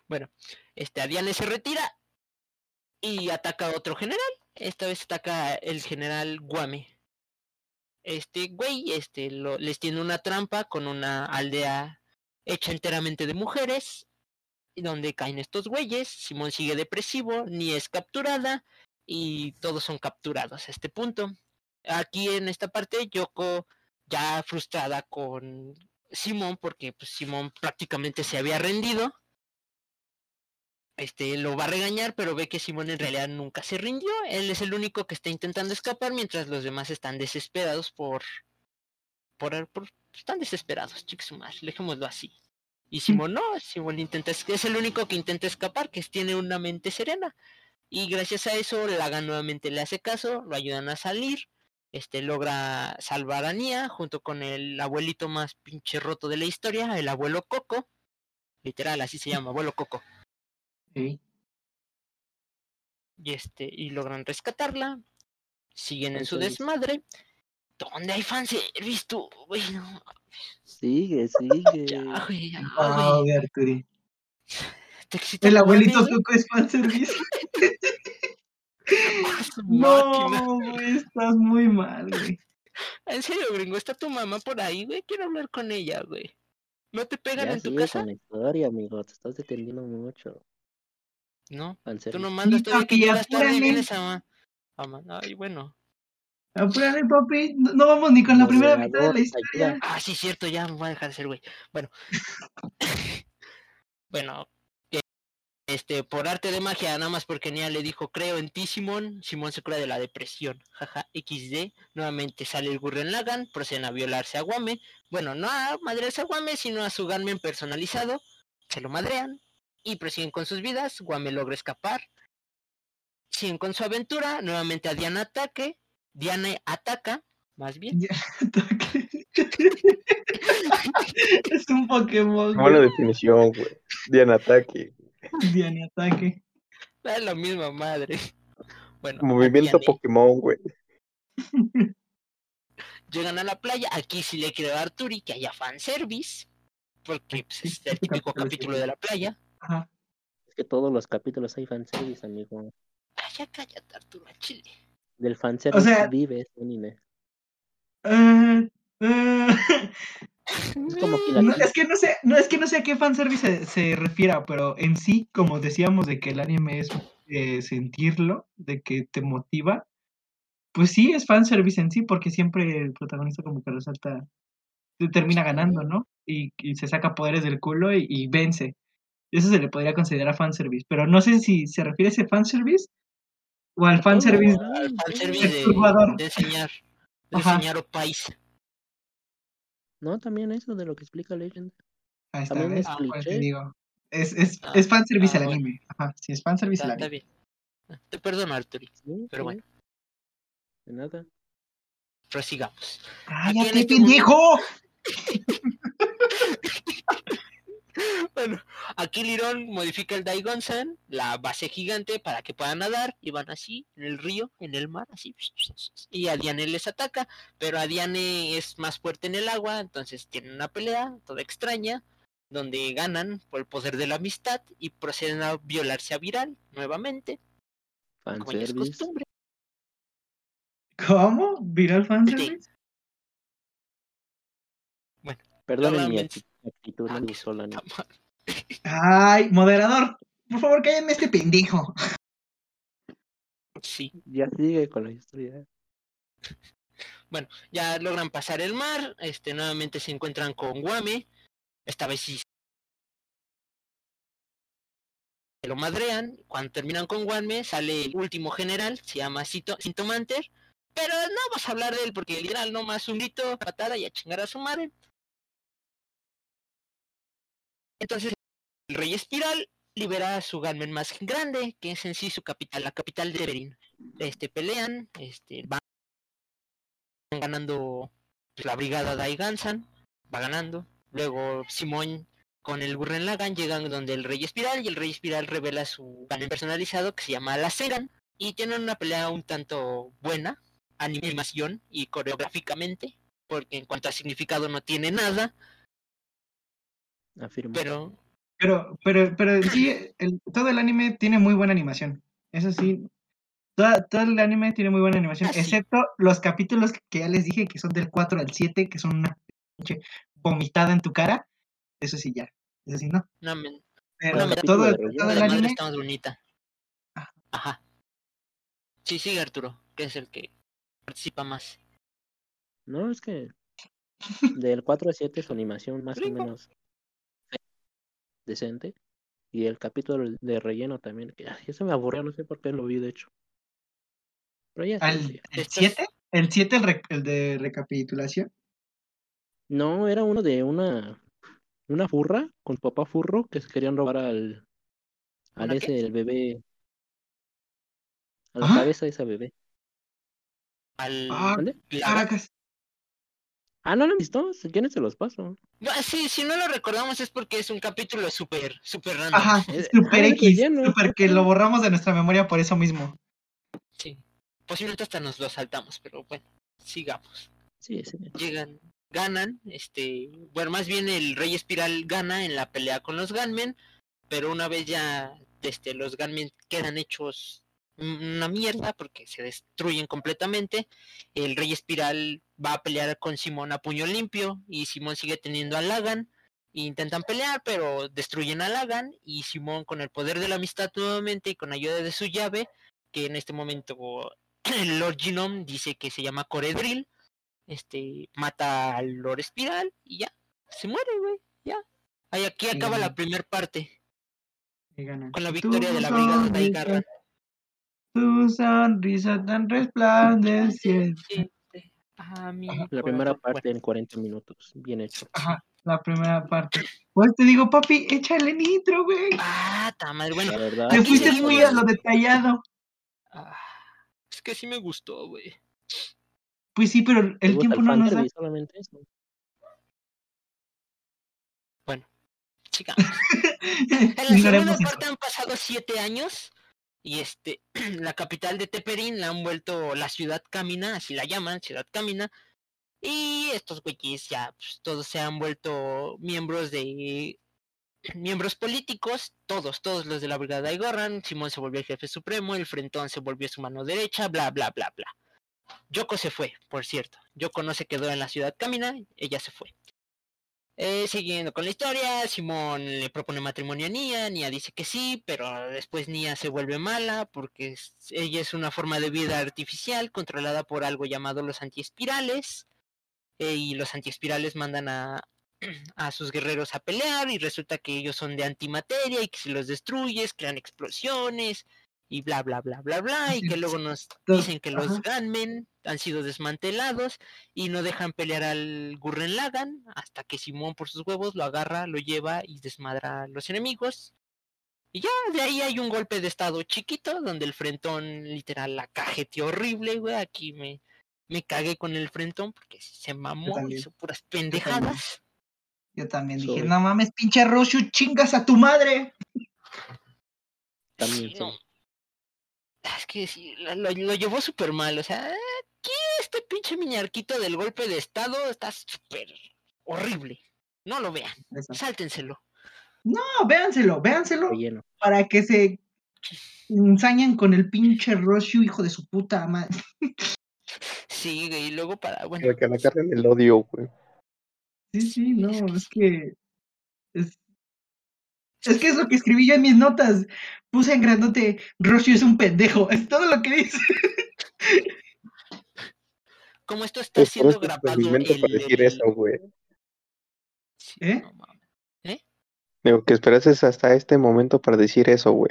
Bueno, este Adiane se retira y ataca a otro general. Esta vez ataca el general Guame. Este güey, este, les tiene una trampa con una aldea hecha enteramente de mujeres. Donde caen estos güeyes. Simón sigue depresivo, ni es capturada. Y todos son capturados a este punto. Aquí en esta parte, Yoko, ya frustrada con Simón, porque pues, Simón prácticamente se había rendido. Este lo va a regañar, pero ve que Simón en realidad nunca se rindió. Él es el único que está intentando escapar, mientras los demás están desesperados por. por, por- están desesperados, chicos, más, dejémoslo así. Y Simón no, Simón intenta, es el único que intenta escapar, que tiene una mente serena. Y gracias a eso, Lagan nuevamente le hace caso, lo ayudan a salir. Este logra salvar a Nia junto con el abuelito más pinche roto de la historia, el abuelo Coco. Literal, así se llama, abuelo Coco. Sí. Y este, y logran rescatarla. Siguen en su desmadre. ¿Dónde hay fanservice tú? Sigue, Ya, sigue. güey, ya, Wow, güey. Te El abuelito? Coco es fanservice. No, güey, estás muy mal, güey. En serio, gringo, está tu mamá por ahí, güey. Quiero hablar con ella, güey. ¿No te pegan Ya en tu casa? con la historia, amigo. Te estás deteniendo mucho. No, tú no mandas todavía que llegas tarde y vienes a, Ay, bueno. Apúrale, papi. No, no vamos ni con la primera mitad de la historia. Ah, sí, cierto, ya me voy a dejar de ser, güey. Bueno. bueno. Este, por arte de magia, nada más porque Nia le dijo, creo en ti, Simón. Simón se cura de la depresión. Jaja, XD. Nuevamente sale el Gurren Lagan, proceden a violarse a Guame. Bueno, no a madrearse a Guame, sino a su Gunmen personalizado. Se lo madrean y prosiguen con sus vidas. Guame logra escapar. Siguen con su aventura. Nuevamente a Diana ataque. Diana ataca, más bien. Es un Pokémon. Buena definición, güey. Diana ataque. Diane ataque. Es la misma madre. Bueno, Movimiento Pokémon, güey. llegan a la playa. Aquí sí le quiero a Arturi que haya fanservice. Porque pues, es el típico capítulo de la playa. Ajá. Es que todos los capítulos hay fanservice, amigo. Ay, ya cállate, Arturo, Chile. Del fanservice sea- vive este anime. Eh, eh, Es como que la No, es que no sé, no, es que no sé a qué fanservice se, se refiera, pero en sí, como decíamos de que el anime es eh, sentirlo, de que te motiva, pues sí es fanservice en sí, porque siempre el protagonista como que resalta, te termina ganando, ¿no? Y, y se saca poderes del culo y, y vence. Eso se le podría considerar fanservice, pero no sé si se refiere a ese fanservice o al fanservice Al fanservice de, de enseñar. De enseñar o país. No, también eso de lo que explica Legend. Ahí está, También es Por eso te digo. Es, es, Ah, es fanservice ah, el bueno. anime. Ajá, sí, es fanservice el Está, está anime. bien. Te perdono, Arturi. Sí, Pero sí, bueno. De nada. Prosigamos. ¡Cállate, este pendejo! Bueno, aquí Lirón modifica el Daigonsan, la base gigante, para que puedan nadar y van así en el río, en el mar, así. Y a Diane les ataca, pero a Diane es más fuerte en el agua, entonces tienen una pelea toda extraña, donde ganan por el poder de la amistad y proceden a violarse a Viral nuevamente, como ya es Fanservice. costumbre. ¿Cómo? ¿Viral fanservice? Normalmente- acti- actitud, no Ah. Ay, moderador, por favor, cállame este pendejo. Sí, Ya sigue con la historia. ya logran pasar el mar, este nuevamente se encuentran con Guame, esta vez sí se lo madrean, cuando terminan con Guame sale el último general, se llama Sintomanter, pero no vamos a hablar de él porque literal nomás un grito, patada y a chingar a su madre. Entonces el rey espiral libera a su Gunman más grande, que es en sí su capital, la capital de Everin. Este pelean, este van ganando pues, la brigada Daigansan, va ganando. Luego Simón con el Gurren Lagan llegan donde el Rey Espiral y el Rey Espiral revela su Gunman personalizado que se llama La Segan y tienen una pelea un tanto buena, animación y coreográficamente, porque en cuanto a significado no tiene nada, Afirmo. pero Pero, pero, pero sí, el- todo el anime tiene muy buena animación. Eso sí, toda- todo el anime tiene muy buena animación, Ah, sí. excepto los capítulos que ya les dije que son del 4 al 7, que son una pinche vomitada en tu cara. Eso sí, ya. Eso sí, no. no me, Pero medalla todo, de todo el anime, está más bonita. Ah. Ajá. Sí, sigue Arturo, que es el que participa más. No, es que del 4 a 7 su animación más o menos decente. Y el capítulo de relleno también, que eso me aburrió, no sé por qué lo vi de hecho. Pero ya el Estás- 7, el 7, el, de recapitulación. No, era uno de una una furra con papá furro que se querían robar al al ¿Una ese qué? el bebé a la ¿Ah? cabeza de ese bebé. Al Ah. Caracas. Ah, no lo han visto, si quieren se los paso. No, sí, si no lo recordamos es porque es un capítulo súper, súper random. Ajá, Eh, super ah, es X, super que lo borramos de nuestra memoria por eso mismo. Sí. Posiblemente hasta nos lo saltamos, pero bueno, sigamos. Sí, sí. Llegan, ganan, este, bueno, más bien el Rey Espiral gana en la pelea con los Gunmen, pero una vez ya este, los Gunmen quedan hechos una mierda porque se destruyen completamente, el Rey Espiral va a pelear con Simón a puño limpio y Simón sigue teniendo a Lagan. e Intentan pelear, pero destruyen a Lagan y Simón con el poder de la amistad nuevamente y con ayuda de su llave, que en este momento el Lord Genome dice que se llama Coredrill, este mata al Lord Espiral y ya, se muere, güey, ya. Ahí aquí acaba Sí. la primera parte con la victoria de la brigada Daigarra. Tu sonrisa tan resplandeciente. Mi La primera parte Bueno, en 40 minutos, bien hecho. Ajá, la primera parte. Pues te digo, papi, échale nitro, güey. Ah, ta madre, bueno, La verdad, Te fuiste muy a lo detallado. ah, es que sí me gustó, güey. Pues sí, pero ¿te el tiempo no nos da. solamente eso. Sigamos. En la segunda parte han pasado siete años y este la capital de Teperín la han vuelto la ciudad camina, así la llaman, ciudad camina. Y estos güeyes ya pues, todos se han vuelto miembros de miembros políticos, todos, todos los de la brigada de Gorran, Simón se volvió el jefe supremo, el Frentón se volvió su mano derecha, bla bla bla bla. Yoko se fue, por cierto. Yoko no se quedó en la ciudad camina, ella se fue. Eh, siguiendo con la historia, Simón le propone matrimonio a Nia, Nia dice que sí, pero después Nia se vuelve mala porque es- ella es una forma de vida artificial controlada por algo llamado los antiespirales. eh, y los antiespirales mandan a, a sus guerreros a pelear y resulta que ellos son de antimateria y que si los destruyes crean explosiones y bla bla bla bla bla y que luego nos dicen que los gunmen han sido desmantelados y no dejan pelear al Gurren Lagan hasta que Simón por sus huevos lo agarra, lo lleva y desmadra a los enemigos. Y ya de ahí hay un golpe de estado chiquito donde el frentón literal la cajeteó horrible, güey. Aquí me, me cagué con el frentón porque se mamó, hizo puras pendejadas. Yo también dije, Soy. no mames, pinche Roshu, chingas a tu madre. También Sí, soy. no. Es que sí, lo, lo- lo llevó súper mal, o sea, este pinche miñarquito del golpe de estado está súper horrible. No lo vean, Eso. sáltenselo. No, véanselo, véanselo para que se ensañen con el pinche Roshu, hijo de su puta madre. Sí, güey, y luego para, bueno, Para que le agarren el odio, güey. Sí, sí, no, es que. Es, es que es lo que escribí yo en mis notas. Puse en grandote, Roshu es un pendejo. Es todo lo que dice. Como esto está Pues siendo eso te grabado alimento para el- decir el- eso, güey. Sí, ¿Eh? no mames. Digo, que esperases hasta este momento para decir eso, güey.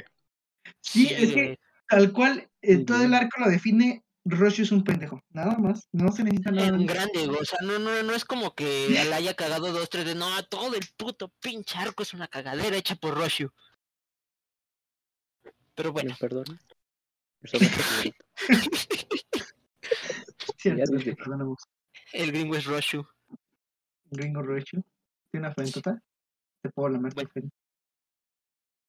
Sí, Sí, es que tal cual, eh, todo el arco lo define. Roshu es un pendejo. Nada más. No se necesita nada. un más. grande, güey, o sea, no, no, no es como que la haya cagado dos, tres de no, todo el puto pinche arco es una cagadera hecha por Roshu. Pero bueno, favorito. Cierto, sí, el gringo es Roshu. Gringo Roshu. Tiene una frentota. Te puedo Bueno. frente.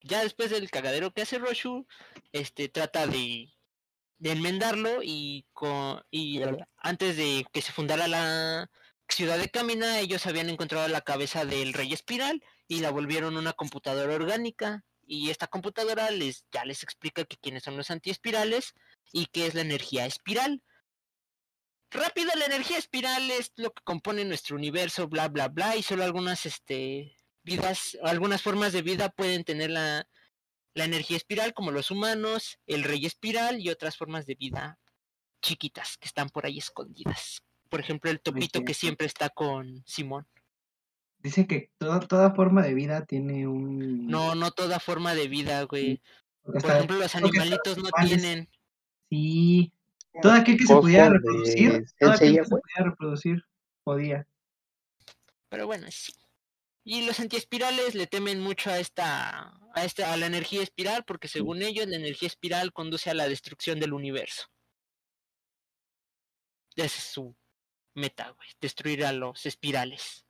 ya después del cagadero que hace Roshu, este trata de, de enmendarlo y con y antes de que se fundara la ciudad de Camina, ellos habían encontrado la cabeza del rey espiral y la volvieron una computadora orgánica y esta computadora les ya les explica que quiénes son los antiespirales y qué es la energía espiral. Rápido, la energía espiral es lo que compone nuestro universo, bla bla bla, y solo algunas este vidas, algunas formas de vida pueden tener la, la energía espiral, como los humanos, el rey espiral y otras formas de vida chiquitas que están por ahí escondidas. Por ejemplo, el topito que siempre está con Simón. Dice que toda, toda forma de vida tiene un. No, no toda forma de vida, güey. porque Por ejemplo, los animalitos no tienen. Sí. Todo aquel que se pudiera reproducir. Todo aquel que se pudiera reproducir. Podía. Pero bueno, sí. Y los antiespirales le temen mucho a esta, a esta, a la energía espiral, porque según ellos la energía espiral conduce a la destrucción del universo. Esa es su meta, güey, destruir a los espirales.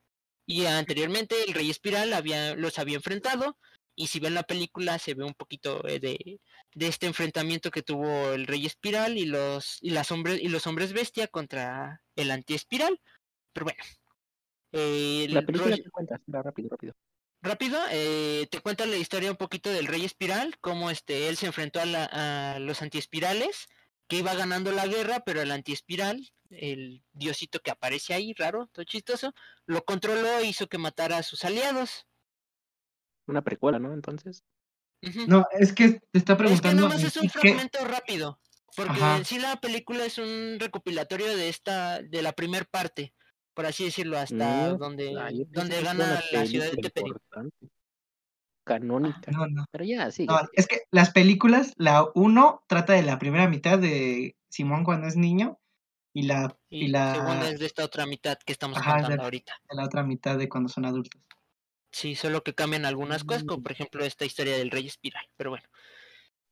Y anteriormente el rey espiral había, los había enfrentado, y si ven la película se ve un poquito eh, de, de este enfrentamiento que tuvo el rey espiral y los, y las hombres, y los hombres bestia contra el antiespiral. Pero bueno. eh, La el película Roy- te cuenta, va rápido, rápido. rápido, eh, te cuenta la historia un poquito del Rey Espiral, cómo este, él se enfrentó a, la- a los antiespirales, que iba ganando la guerra, pero el antiespiral, el diosito que aparece ahí, raro, todo chistoso, lo controló e hizo que matara a sus aliados. Una precuela, ¿no? Entonces. No, es que te está es que preguntando. nada más en es un fragmento rápido, porque Ajá. en sí la película es un recopilatorio de esta, de la primer parte, por así decirlo, hasta No, donde, ah, donde que gana la ciudad de importante, Canónica. No, no. Pero ya, sí. No, es que las películas, la uno trata de la primera mitad de Simón cuando es niño y la, Y, y la segunda es de esta otra mitad que estamos Ajá, es contando de- ahorita. de la otra mitad de cuando son adultos. Sí, solo que cambian algunas cosas, como Mm. por ejemplo esta historia del Rey Espiral. Pero bueno,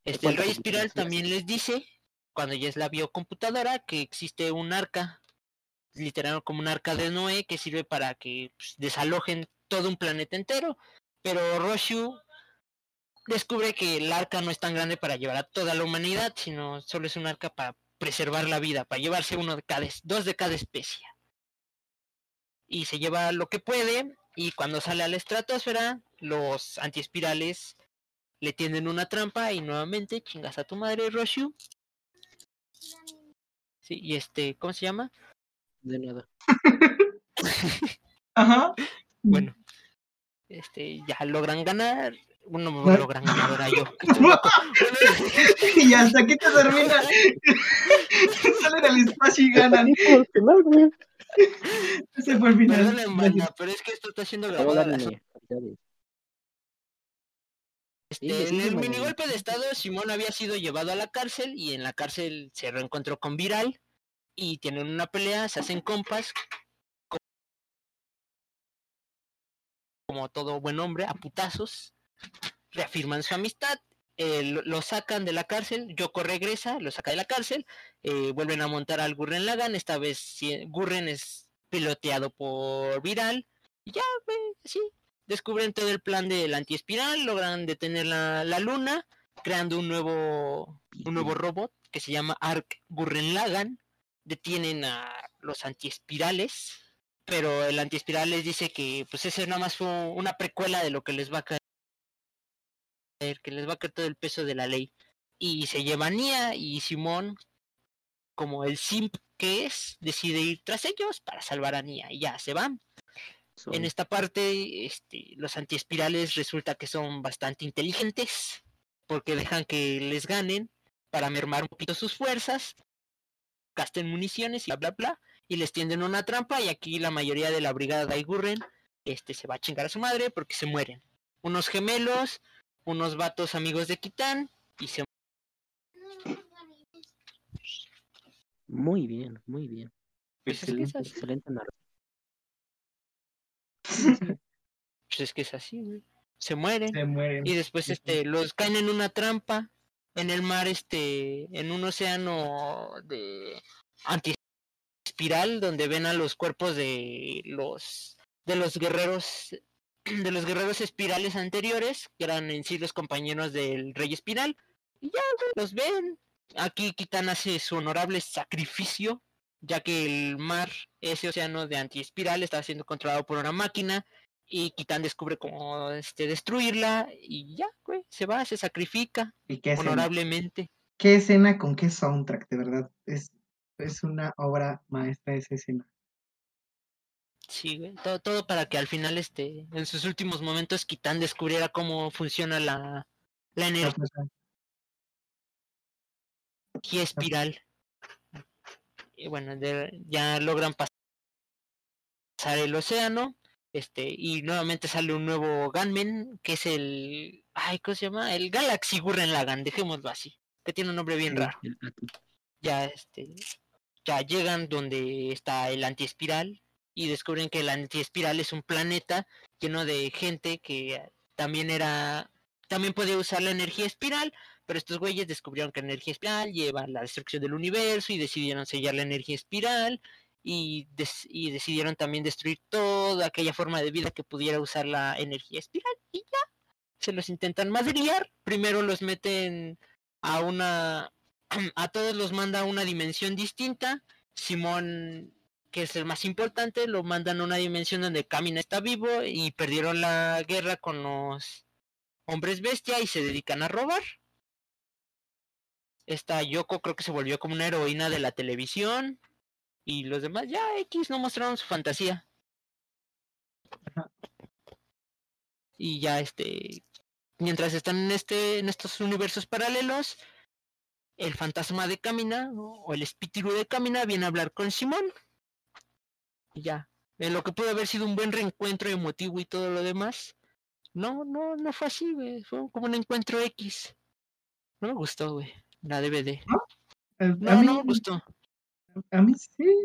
este, el Rey Espiral también les dice, cuando ya es la biocomputadora, que existe un arca, literal como un arca de Noé, que sirve para que pues, desalojen todo un planeta entero. Pero Roshu descubre que el arca no es tan grande para llevar a toda la humanidad, sino solo es un arca para preservar la vida, para llevarse uno de cada, dos de cada especie. Y se lleva lo que puede, y cuando sale a la estratosfera, los antiespirales le tienden una trampa y nuevamente chingas a tu madre, Roshu. Sí, y este, ¿cómo se llama? De nada. Ajá. Bueno, este, ya logran ganar. Bueno, Bueno. logran ganar ahora yo. Bueno, y hasta aquí te termina. Salen al espacio y ganan. Ese fue el final. Perdonen, banda, pero es que esto está siendo grabado. Este, Sí, en el minigolpe de estado, Simón había sido llevado a la cárcel y en la cárcel se reencontró con Viral y tienen una pelea, se hacen compas. co- Como todo buen hombre, a putazos, reafirman su amistad, eh, lo, lo sacan de la cárcel, Yoko regresa, lo saca de la cárcel, eh, vuelven a montar al Gurren Lagan, esta vez sí, Gurren es piloteado por Viral, y ya, así, descubren todo el plan del antiespiral, logran detener la, la luna, creando un nuevo, un nuevo robot que se llama Ark Gurren Lagan, detienen a los antiespirales, pero el antiespiral les dice que pues ese nada más fue una precuela de lo que les va a que les va a caer todo el peso de la ley. Y se lleva a Nia y Simón, como el simp que es, decide ir tras ellos para salvar a Nia y ya se van. En esta parte, este, los antiespirales resulta que son bastante inteligentes porque dejan que les ganen para mermar un poquito sus fuerzas, gasten municiones y bla bla bla, y les tienden una trampa y aquí la mayoría de la brigada de Aigurren este, se va a chingar a su madre porque se mueren. Unos gemelos, unos vatos amigos de Kitán y se Muy bien, muy bien. pues es, que es así, pues es que es así, güey. Se mueren. Se mueren. y después este los caen en una trampa en el mar este en un océano de antiespiral donde ven a los cuerpos de los de los guerreros de los guerreros espirales anteriores que eran en sí los compañeros del rey espiral y ya los ven aquí Kitan hace su honorable sacrificio ya que el mar ese océano de antiespiral está siendo controlado por una máquina y Kitan descubre cómo este, destruirla y ya, güey, se va, se sacrifica ¿Y qué honorablemente. ¿Qué escena con qué soundtrack? De verdad, es, es una obra maestra esa escena. Sí, güey, todo, todo para que al final, este, en sus últimos momentos, Kitan descubriera cómo funciona la, la energía fuerza. espiral. Y bueno, de- ya logran pas- pasar el océano. Este, y nuevamente sale un nuevo Gunman, que es el. Ay, ¿cómo se llama? El Galaxy Gurren Lagann, dejémoslo así. Que tiene un nombre bien raro. Ya este ya llegan donde está el antiespiral y descubren que el antiespiral es un planeta lleno de gente que también era también puede usar la energía espiral pero estos güeyes descubrieron que la energía espiral lleva a la destrucción del universo y decidieron sellar la energía espiral y, y decidieron también destruir toda aquella forma de vida que pudiera usar la energía espiral y ya se los intentan madrear primero los meten a una a todos los manda a una dimensión distinta. Simón, que es el más importante, lo mandan a una dimensión donde Camina está vivo y perdieron la guerra con los hombres bestia y se dedican a robar. Esta Yoko creo que se volvió como una heroína de la televisión. Y los demás ya X no mostraron su fantasía. Y ya este. Mientras están en este. en estos universos paralelos el fantasma de Camina o o el espíritu de Camina viene a hablar con Simón. Y ya. En lo que pudo haber sido un buen reencuentro emotivo y todo lo demás. No, no, no fue así, güey. Fue como un encuentro X. No me gustó, güey. La DVD. A, a No, mí, no me gustó. a mí sí.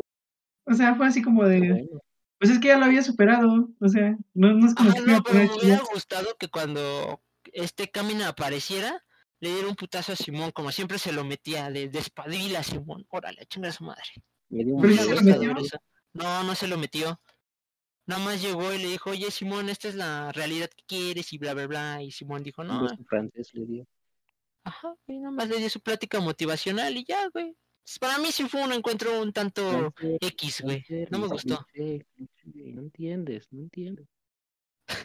O sea, fue así como de. Bueno, Pues es que ya lo había superado. O sea, no, no es como iba no, pero me hubiera gustado que cuando este Camina apareciera, le diera un putazo a Simón, como siempre se lo metía de, de a Simón. Órale, chinga a su madre. me dio un Pero Me sí hubiera se lo gustado metió. No, no se lo metió. Nada más llegó y le dijo, oye Simón, esta es la realidad que quieres y bla, bla, bla. Y Simón dijo, no, francés le dio. ajá, y nada más le dio su plática motivacional y ya, güey. Para mí sí fue un encuentro un tanto Francés, X, güey. No me gustó. No entiendes, no entiendes.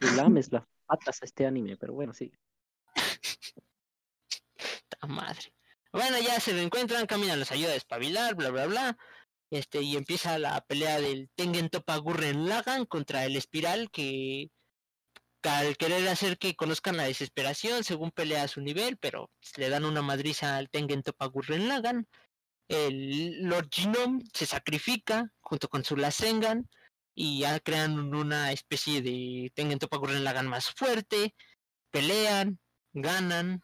Le lames las patas a este anime, pero bueno, sí. Ta madre. Bueno, ya se lo encuentran, Camina los ayuda a despabilar, bla, bla, bla. Este, y empieza la pelea del Tengen Toppa Gurren Lagann contra el Espiral que al querer hacer que conozcan la desesperación, según pelea a su nivel, pero le dan una madriza al Tengen Toppa Gurren Lagann. El Lord Genome se sacrifica junto con su Rasengan y ya crean una especie de Tengen Toppa Gurren Lagann más fuerte, pelean, ganan,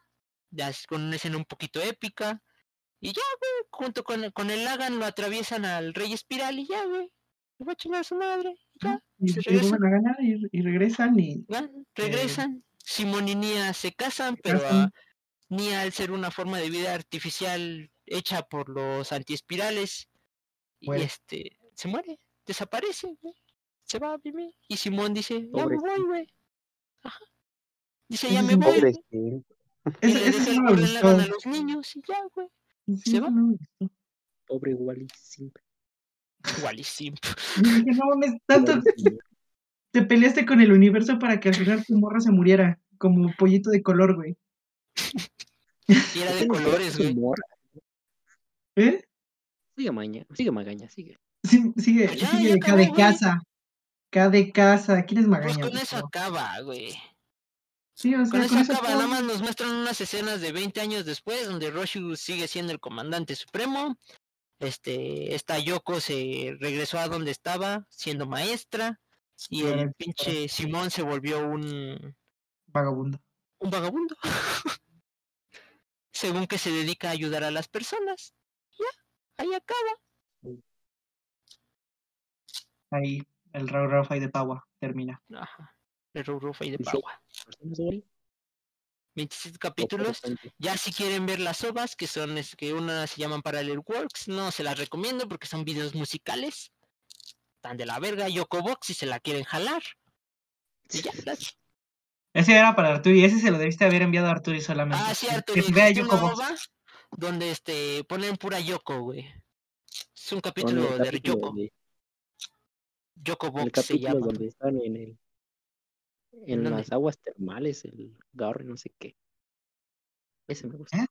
con una escena un poquito épica, y ya, güey, junto con, con el Lagan lo atraviesan al Rey Espiral y ya, güey, le va a chingar a su madre, y ya, Y, se y regresan. vuelven a ganar y, y regresan y regresan, Simón y Nia se casan, se pero casan. a Nia al ser una forma de vida artificial hecha por los antiespirales, y Muere. este, se muere, desaparece, güey, se va a vivir, y Simón dice, ya me voy, güey, Ajá. Dice, ya me voy. Y le deja el a los niños y ya, güey. Se va. Pobre Wally simp. Igual y simp. No mames, tanto te peleaste con el universo para que al final tu morra se muriera, como pollito de color, güey. Y era de colores, güey. ¿Eh? Sigue maña, sigue magaña, sigue. Sí, sigue, Pues ya, sigue ya de cada casa. Cada de casa. ¿Quién es Pues magaña? con por eso acaba, güey. Sí, o sea, Con eso con eso acaba. Nada más nos muestran unas escenas de 20 años después donde Roshu sigue siendo el comandante supremo. Este, esta Yoko se regresó a donde estaba, siendo maestra. Y el pinche Simón se volvió un, Vagabundo. un vagabundo. Según que se dedica a ayudar a las personas. Ya, ahí acaba. Ahí, el Raw Rafa y de Paua termina. Ajá. Rufa y de Sí. ¿Personas, Wally? 27 ¿O capítulos. Ya si quieren ver las ovas, que son es que unas se llaman Parallel Works, no se las recomiendo porque son videos musicales. Tan de la verga, Yokobox si se la quieren jalar. Y ya, las- Ese era para Arturi, ese se lo debiste haber enviado a Arturi solamente. Ah, Que vea existe una Yoko Box. ova donde este ponen pura Yoko, güey. Es un capítulo de capítulo Yoko. de- Yoko el Box se llama. donde están en el en dónde? las aguas termales, el Garry, no sé qué. Ese me gusta. ¿Eh?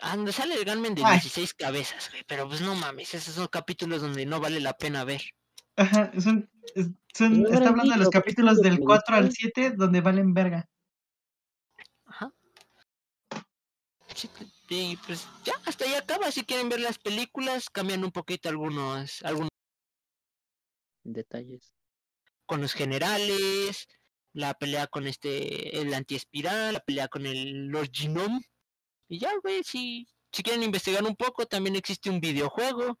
Ah, donde sale el Gunman de Ay. 16 cabezas, güey. Pero pues no mames, esos son capítulos donde no vale la pena ver. Ajá, son, son- No está hablando de los pues, capítulos del me 4 al gustó. 7 donde valen verga. Ajá. Sí, y pues ya, hasta ahí acaba. Si quieren ver las películas, cambian un poquito algunos, algunos Detalles. con los generales, la pelea con este, el antiespiral, la pelea con el Lord Genome. Y ya, güey, si, si quieren investigar un poco, también existe un videojuego.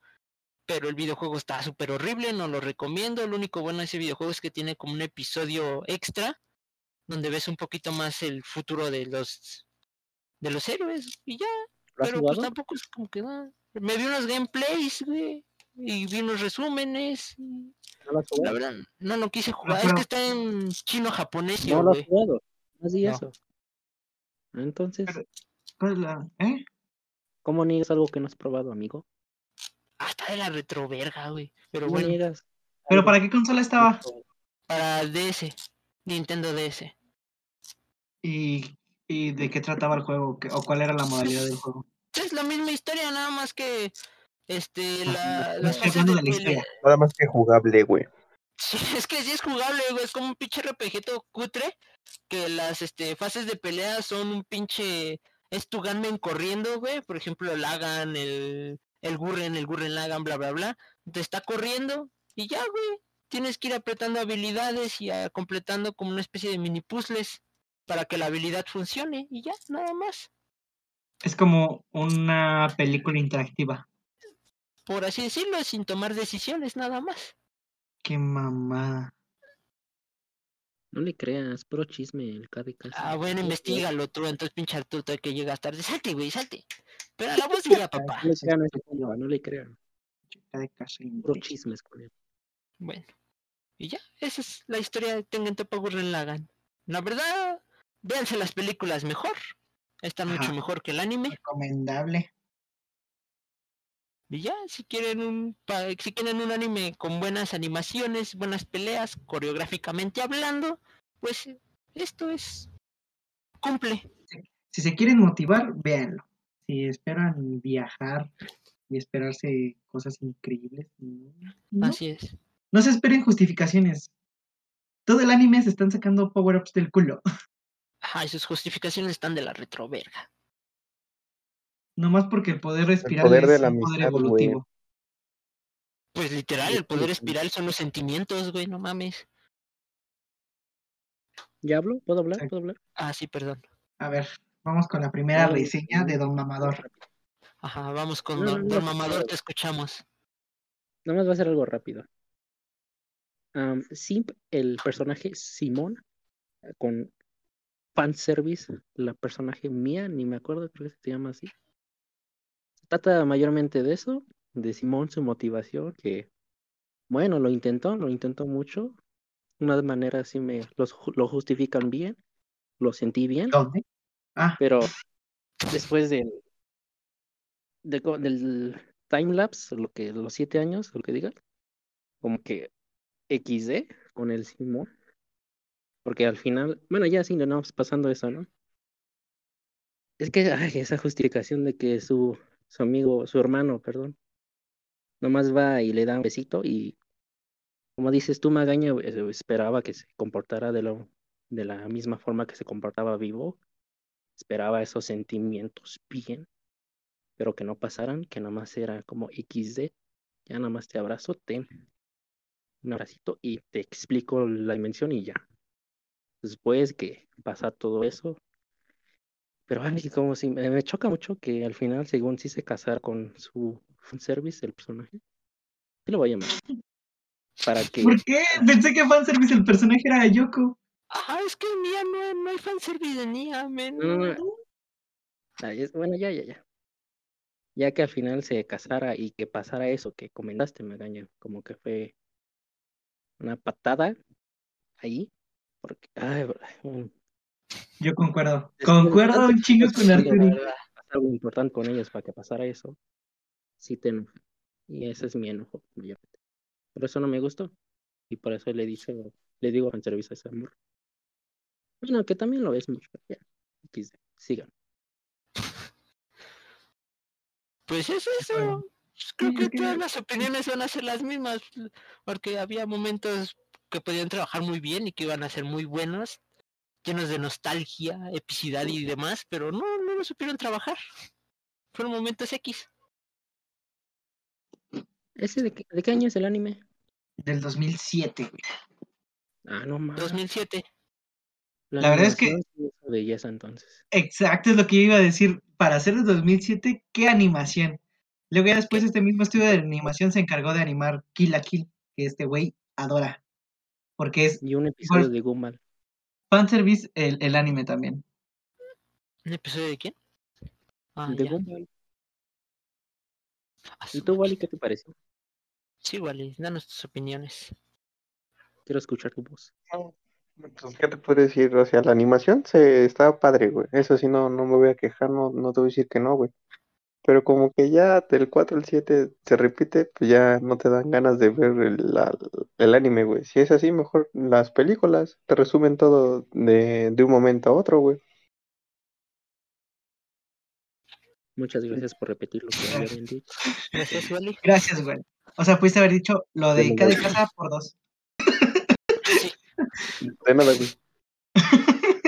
Pero el videojuego está súper horrible, no lo recomiendo. Lo único bueno de ese videojuego es que tiene como un episodio extra donde ves un poquito más el futuro de los de los héroes y ya, ¿Lo has pero pues tampoco es como que da. Me vi unos gameplays, güey, y vi unos resúmenes. y ¿No La jugado? verdad, no lo quise jugar. Es pero- que está en chino japonés, No lo has jugado. No di No. eso. Entonces, Pero- ¿Cuál es la- ¿Eh? ¿cómo niegas algo que no has probado, amigo? Hasta de la retroverga, güey. Pero ¿Cómo bueno, niegas ¿Pero para qué consola estaba? para DS, Nintendo DS. ¿Y, y de qué trataba el juego? ¿Qué- ¿O cuál era la modalidad del juego? Es la misma historia, nada más que este la, No las fases de pelea. Nada más que jugable, güey. Sí, es que sí es jugable, güey. Es como un pinche RPG todo cutre. Que las este, fases de pelea son un pinche. Es tu gunman corriendo, güey. Por ejemplo, el Lagan, el, el Gurren, el Gurren Lagan, bla, bla, bla. Te está corriendo y ya, güey. Tienes que ir apretando habilidades y completando como una especie de mini puzzles para que la habilidad funcione. Y ya, nada más. Es como una película interactiva. Por así decirlo, sin tomar decisiones, nada más. Qué mamá. No le creas, puro chisme el KDK. Ah, bueno, investigalo tú, entonces pinche Arturo que llegas tarde. Salte, güey, salte. Pero a la voz de ya, papá. No le crean no le crean. Puro chismes con él. Bueno. Y ya, esa es la historia de Tengen Toppa Gurren Lagann. La verdad, véanse las películas mejor. Están mucho mejor que el anime. Recomendable. Y ya, si quieren un pa- si quieren un anime con buenas animaciones, buenas peleas, coreográficamente hablando, pues esto es cumple. Si se quieren motivar, véanlo. Si esperan viajar y esperarse cosas increíbles. No, Así es. no se esperen justificaciones. Todo el anime se están sacando power-ups del culo. Ajá, y sus justificaciones están de la retroverga. Nomás porque el poder de es la un poder amistad, evolutivo. Pues literal, el poder espiral son los sentimientos, güey, no mames. ¿Ya hablo? ¿Puedo hablar? ¿Puedo hablar? Ah, sí, perdón. A ver, vamos con la primera reseña de Don Mamador. Ajá, vamos con No, Don, no, Don no, Mamador, no. te escuchamos. Nada más va a ser algo rápido. Am, Simp, el personaje Simón, eh, con fanservice, la personaje mía, ni me acuerdo, creo que se llama así. Trata mayormente de eso, de Simón, su motivación, que, bueno, lo intentó, lo intentó mucho. Una manera así me los, lo justifican bien, lo sentí bien, ¿Dónde? Ah, pero después del, de del timelapse, lo que, los siete años, lo que digas, como que XD con el Simón. Porque al final, bueno, ya sí, no, pasando eso, ¿no? Es que ay, esa justificación de que su, su amigo, su hermano, perdón, nomás va y le da un besito y, como dices tú, Magaña, eh, esperaba que se comportara de, lo, de la misma forma que se comportaba vivo. Esperaba esos sentimientos bien, pero que no pasaran, que nomás era como XD. Ya nomás te abrazo, ten un abracito y te explico la dimensión y ya. Después que pasa todo eso. Pero ay, como si me, me choca mucho que al final, según sí se casara con su fanservice, el personaje. ¿Qué lo voy a llamar? Para que. ¿por qué? Pensé que fanservice el personaje era Yoko. Ajá, es que Mía no, no hay fanservice de Nia, men. No, es- bueno, ya, ya, ya. Ya que al final se casara y que pasara eso que comentaste, me engaño, como que fue una patada ahí. Porque, ay, bueno, Yo concuerdo. Es Concuerdo un chingo con Arturi. Algo importante con ellos para que pasara eso, sí te enoja. Y ese es mi enojo, mayormente. Por eso no me gustó. Y por eso le dicho, le digo en servicio a ese amor. Bueno, que también lo es mucho. Ya, sigan. Pues es eso. Bueno. Pues creo que- todas las opiniones van a ser las mismas, porque había momentos que podían trabajar muy bien y que iban a ser muy buenos, llenos de nostalgia, epicidad y demás, pero no, no lo supieron trabajar. Fueron momentos X. ¿Ese de qué, de qué año es el anime? Del 2007, güey. Ah, no mames. 2007. La verdad es que- belleza entonces. Exacto, es lo que yo iba a decir. Para hacer el 2007, ¿qué animación? Luego ya después este mismo estudio de animación se encargó de animar Kill la Kill, que este güey adora. Porque es Y un episodio de Gumball. Fanservice el, el anime también. ¿Un episodio de quién? Ah, de. Gumball. Ah, ¿Y tú. Wally, qué te pareció? Sí, Wally, danos tus opiniones. Quiero escuchar tu voz. Pues, ¿qué te puedo decir? O sea, la animación se estaba padre, güey. Eso sí, no, no me voy a quejar, no, no te voy a decir que no, güey. Pero como que ya del 4 al 7 se repite, pues ya no te dan ganas de ver el, la- el anime, güey. Si es así, mejor las películas te resumen todo de, de un momento a otro, güey. Muchas gracias por repetir lo que habían dicho. Gracias, Wally. Gracias, güey. O sea, pudiste haber dicho lo de cada casa por dos. Sí, De nada, güey.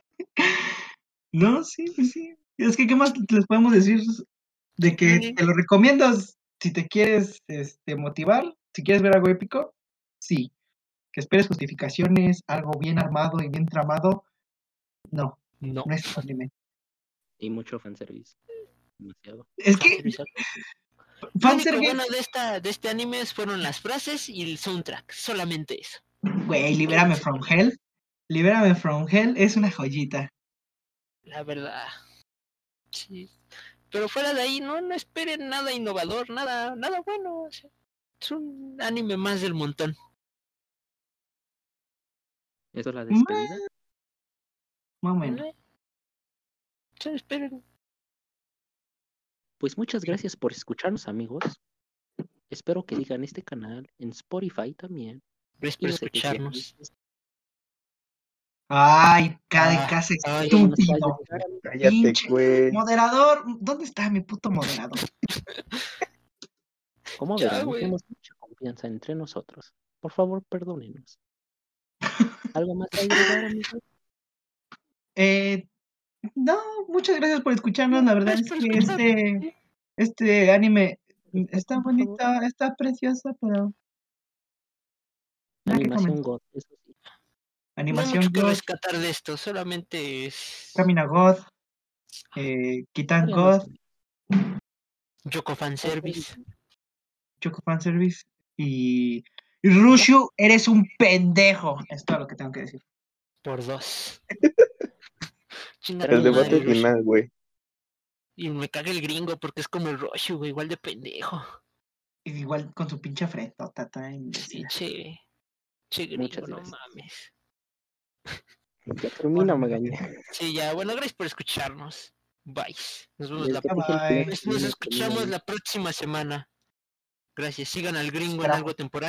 No, sí, pues sí. Es que, ¿qué más les podemos decir? De que Sí. te lo recomiendo si te quieres este, motivar, si quieres ver algo épico, sí. Que esperes justificaciones, algo bien armado y bien tramado. No, no. no es anime. Y mucho fanservice. Demasiado. Es que Lo fanservice, bueno de esta de este anime fueron las frases y el soundtrack, solamente eso. güey, libérame from hell. Libérame from hell es una joyita. La verdad. Sí. Pero fuera de ahí, no, no esperen nada innovador, nada, nada bueno. o sea, es un anime más del montón. ¿Eso es la despedida? Más o menos. ¿eh? Sí, esperen. Pues muchas gracias por escucharnos, amigos. Espero que digan este canal en Spotify también. Gracias por escucharnos. Ay, cada Ah, casa ay, ¿Qué más estúpido. Cállate, Pinche güey. Moderador, ¿dónde está mi puto moderador? Como Ya, verán, no tenemos mucha confianza entre nosotros. Por favor, perdónenos. ¿Algo más que agregar, amigo? Eh, no, muchas gracias por escucharnos. La verdad es que este, este anime está bonito, está precioso, pero Animación. God, eso sí. No hay Animación mucho que rescatar de esto, solamente es Camina God, eh, Kitan God, Yoko Fanservice. Choco Fanservice y, y Rushu, eres un pendejo. Es todo lo que tengo que decir. Por dos. El debate final, güey. Y me caga el gringo porque es como el Roshu, güey, igual de pendejo. Igual con su pinche fretota, toda Sí, imbécil. che. Che gringo, no mames. Ya termina, Bueno, Magaña. Sí, ya, bueno, gracias por escucharnos. Bye. Nos vemos la Nos, termina, escuchamos la próxima semana. Gracias. Sigan al gringo en algo temporal.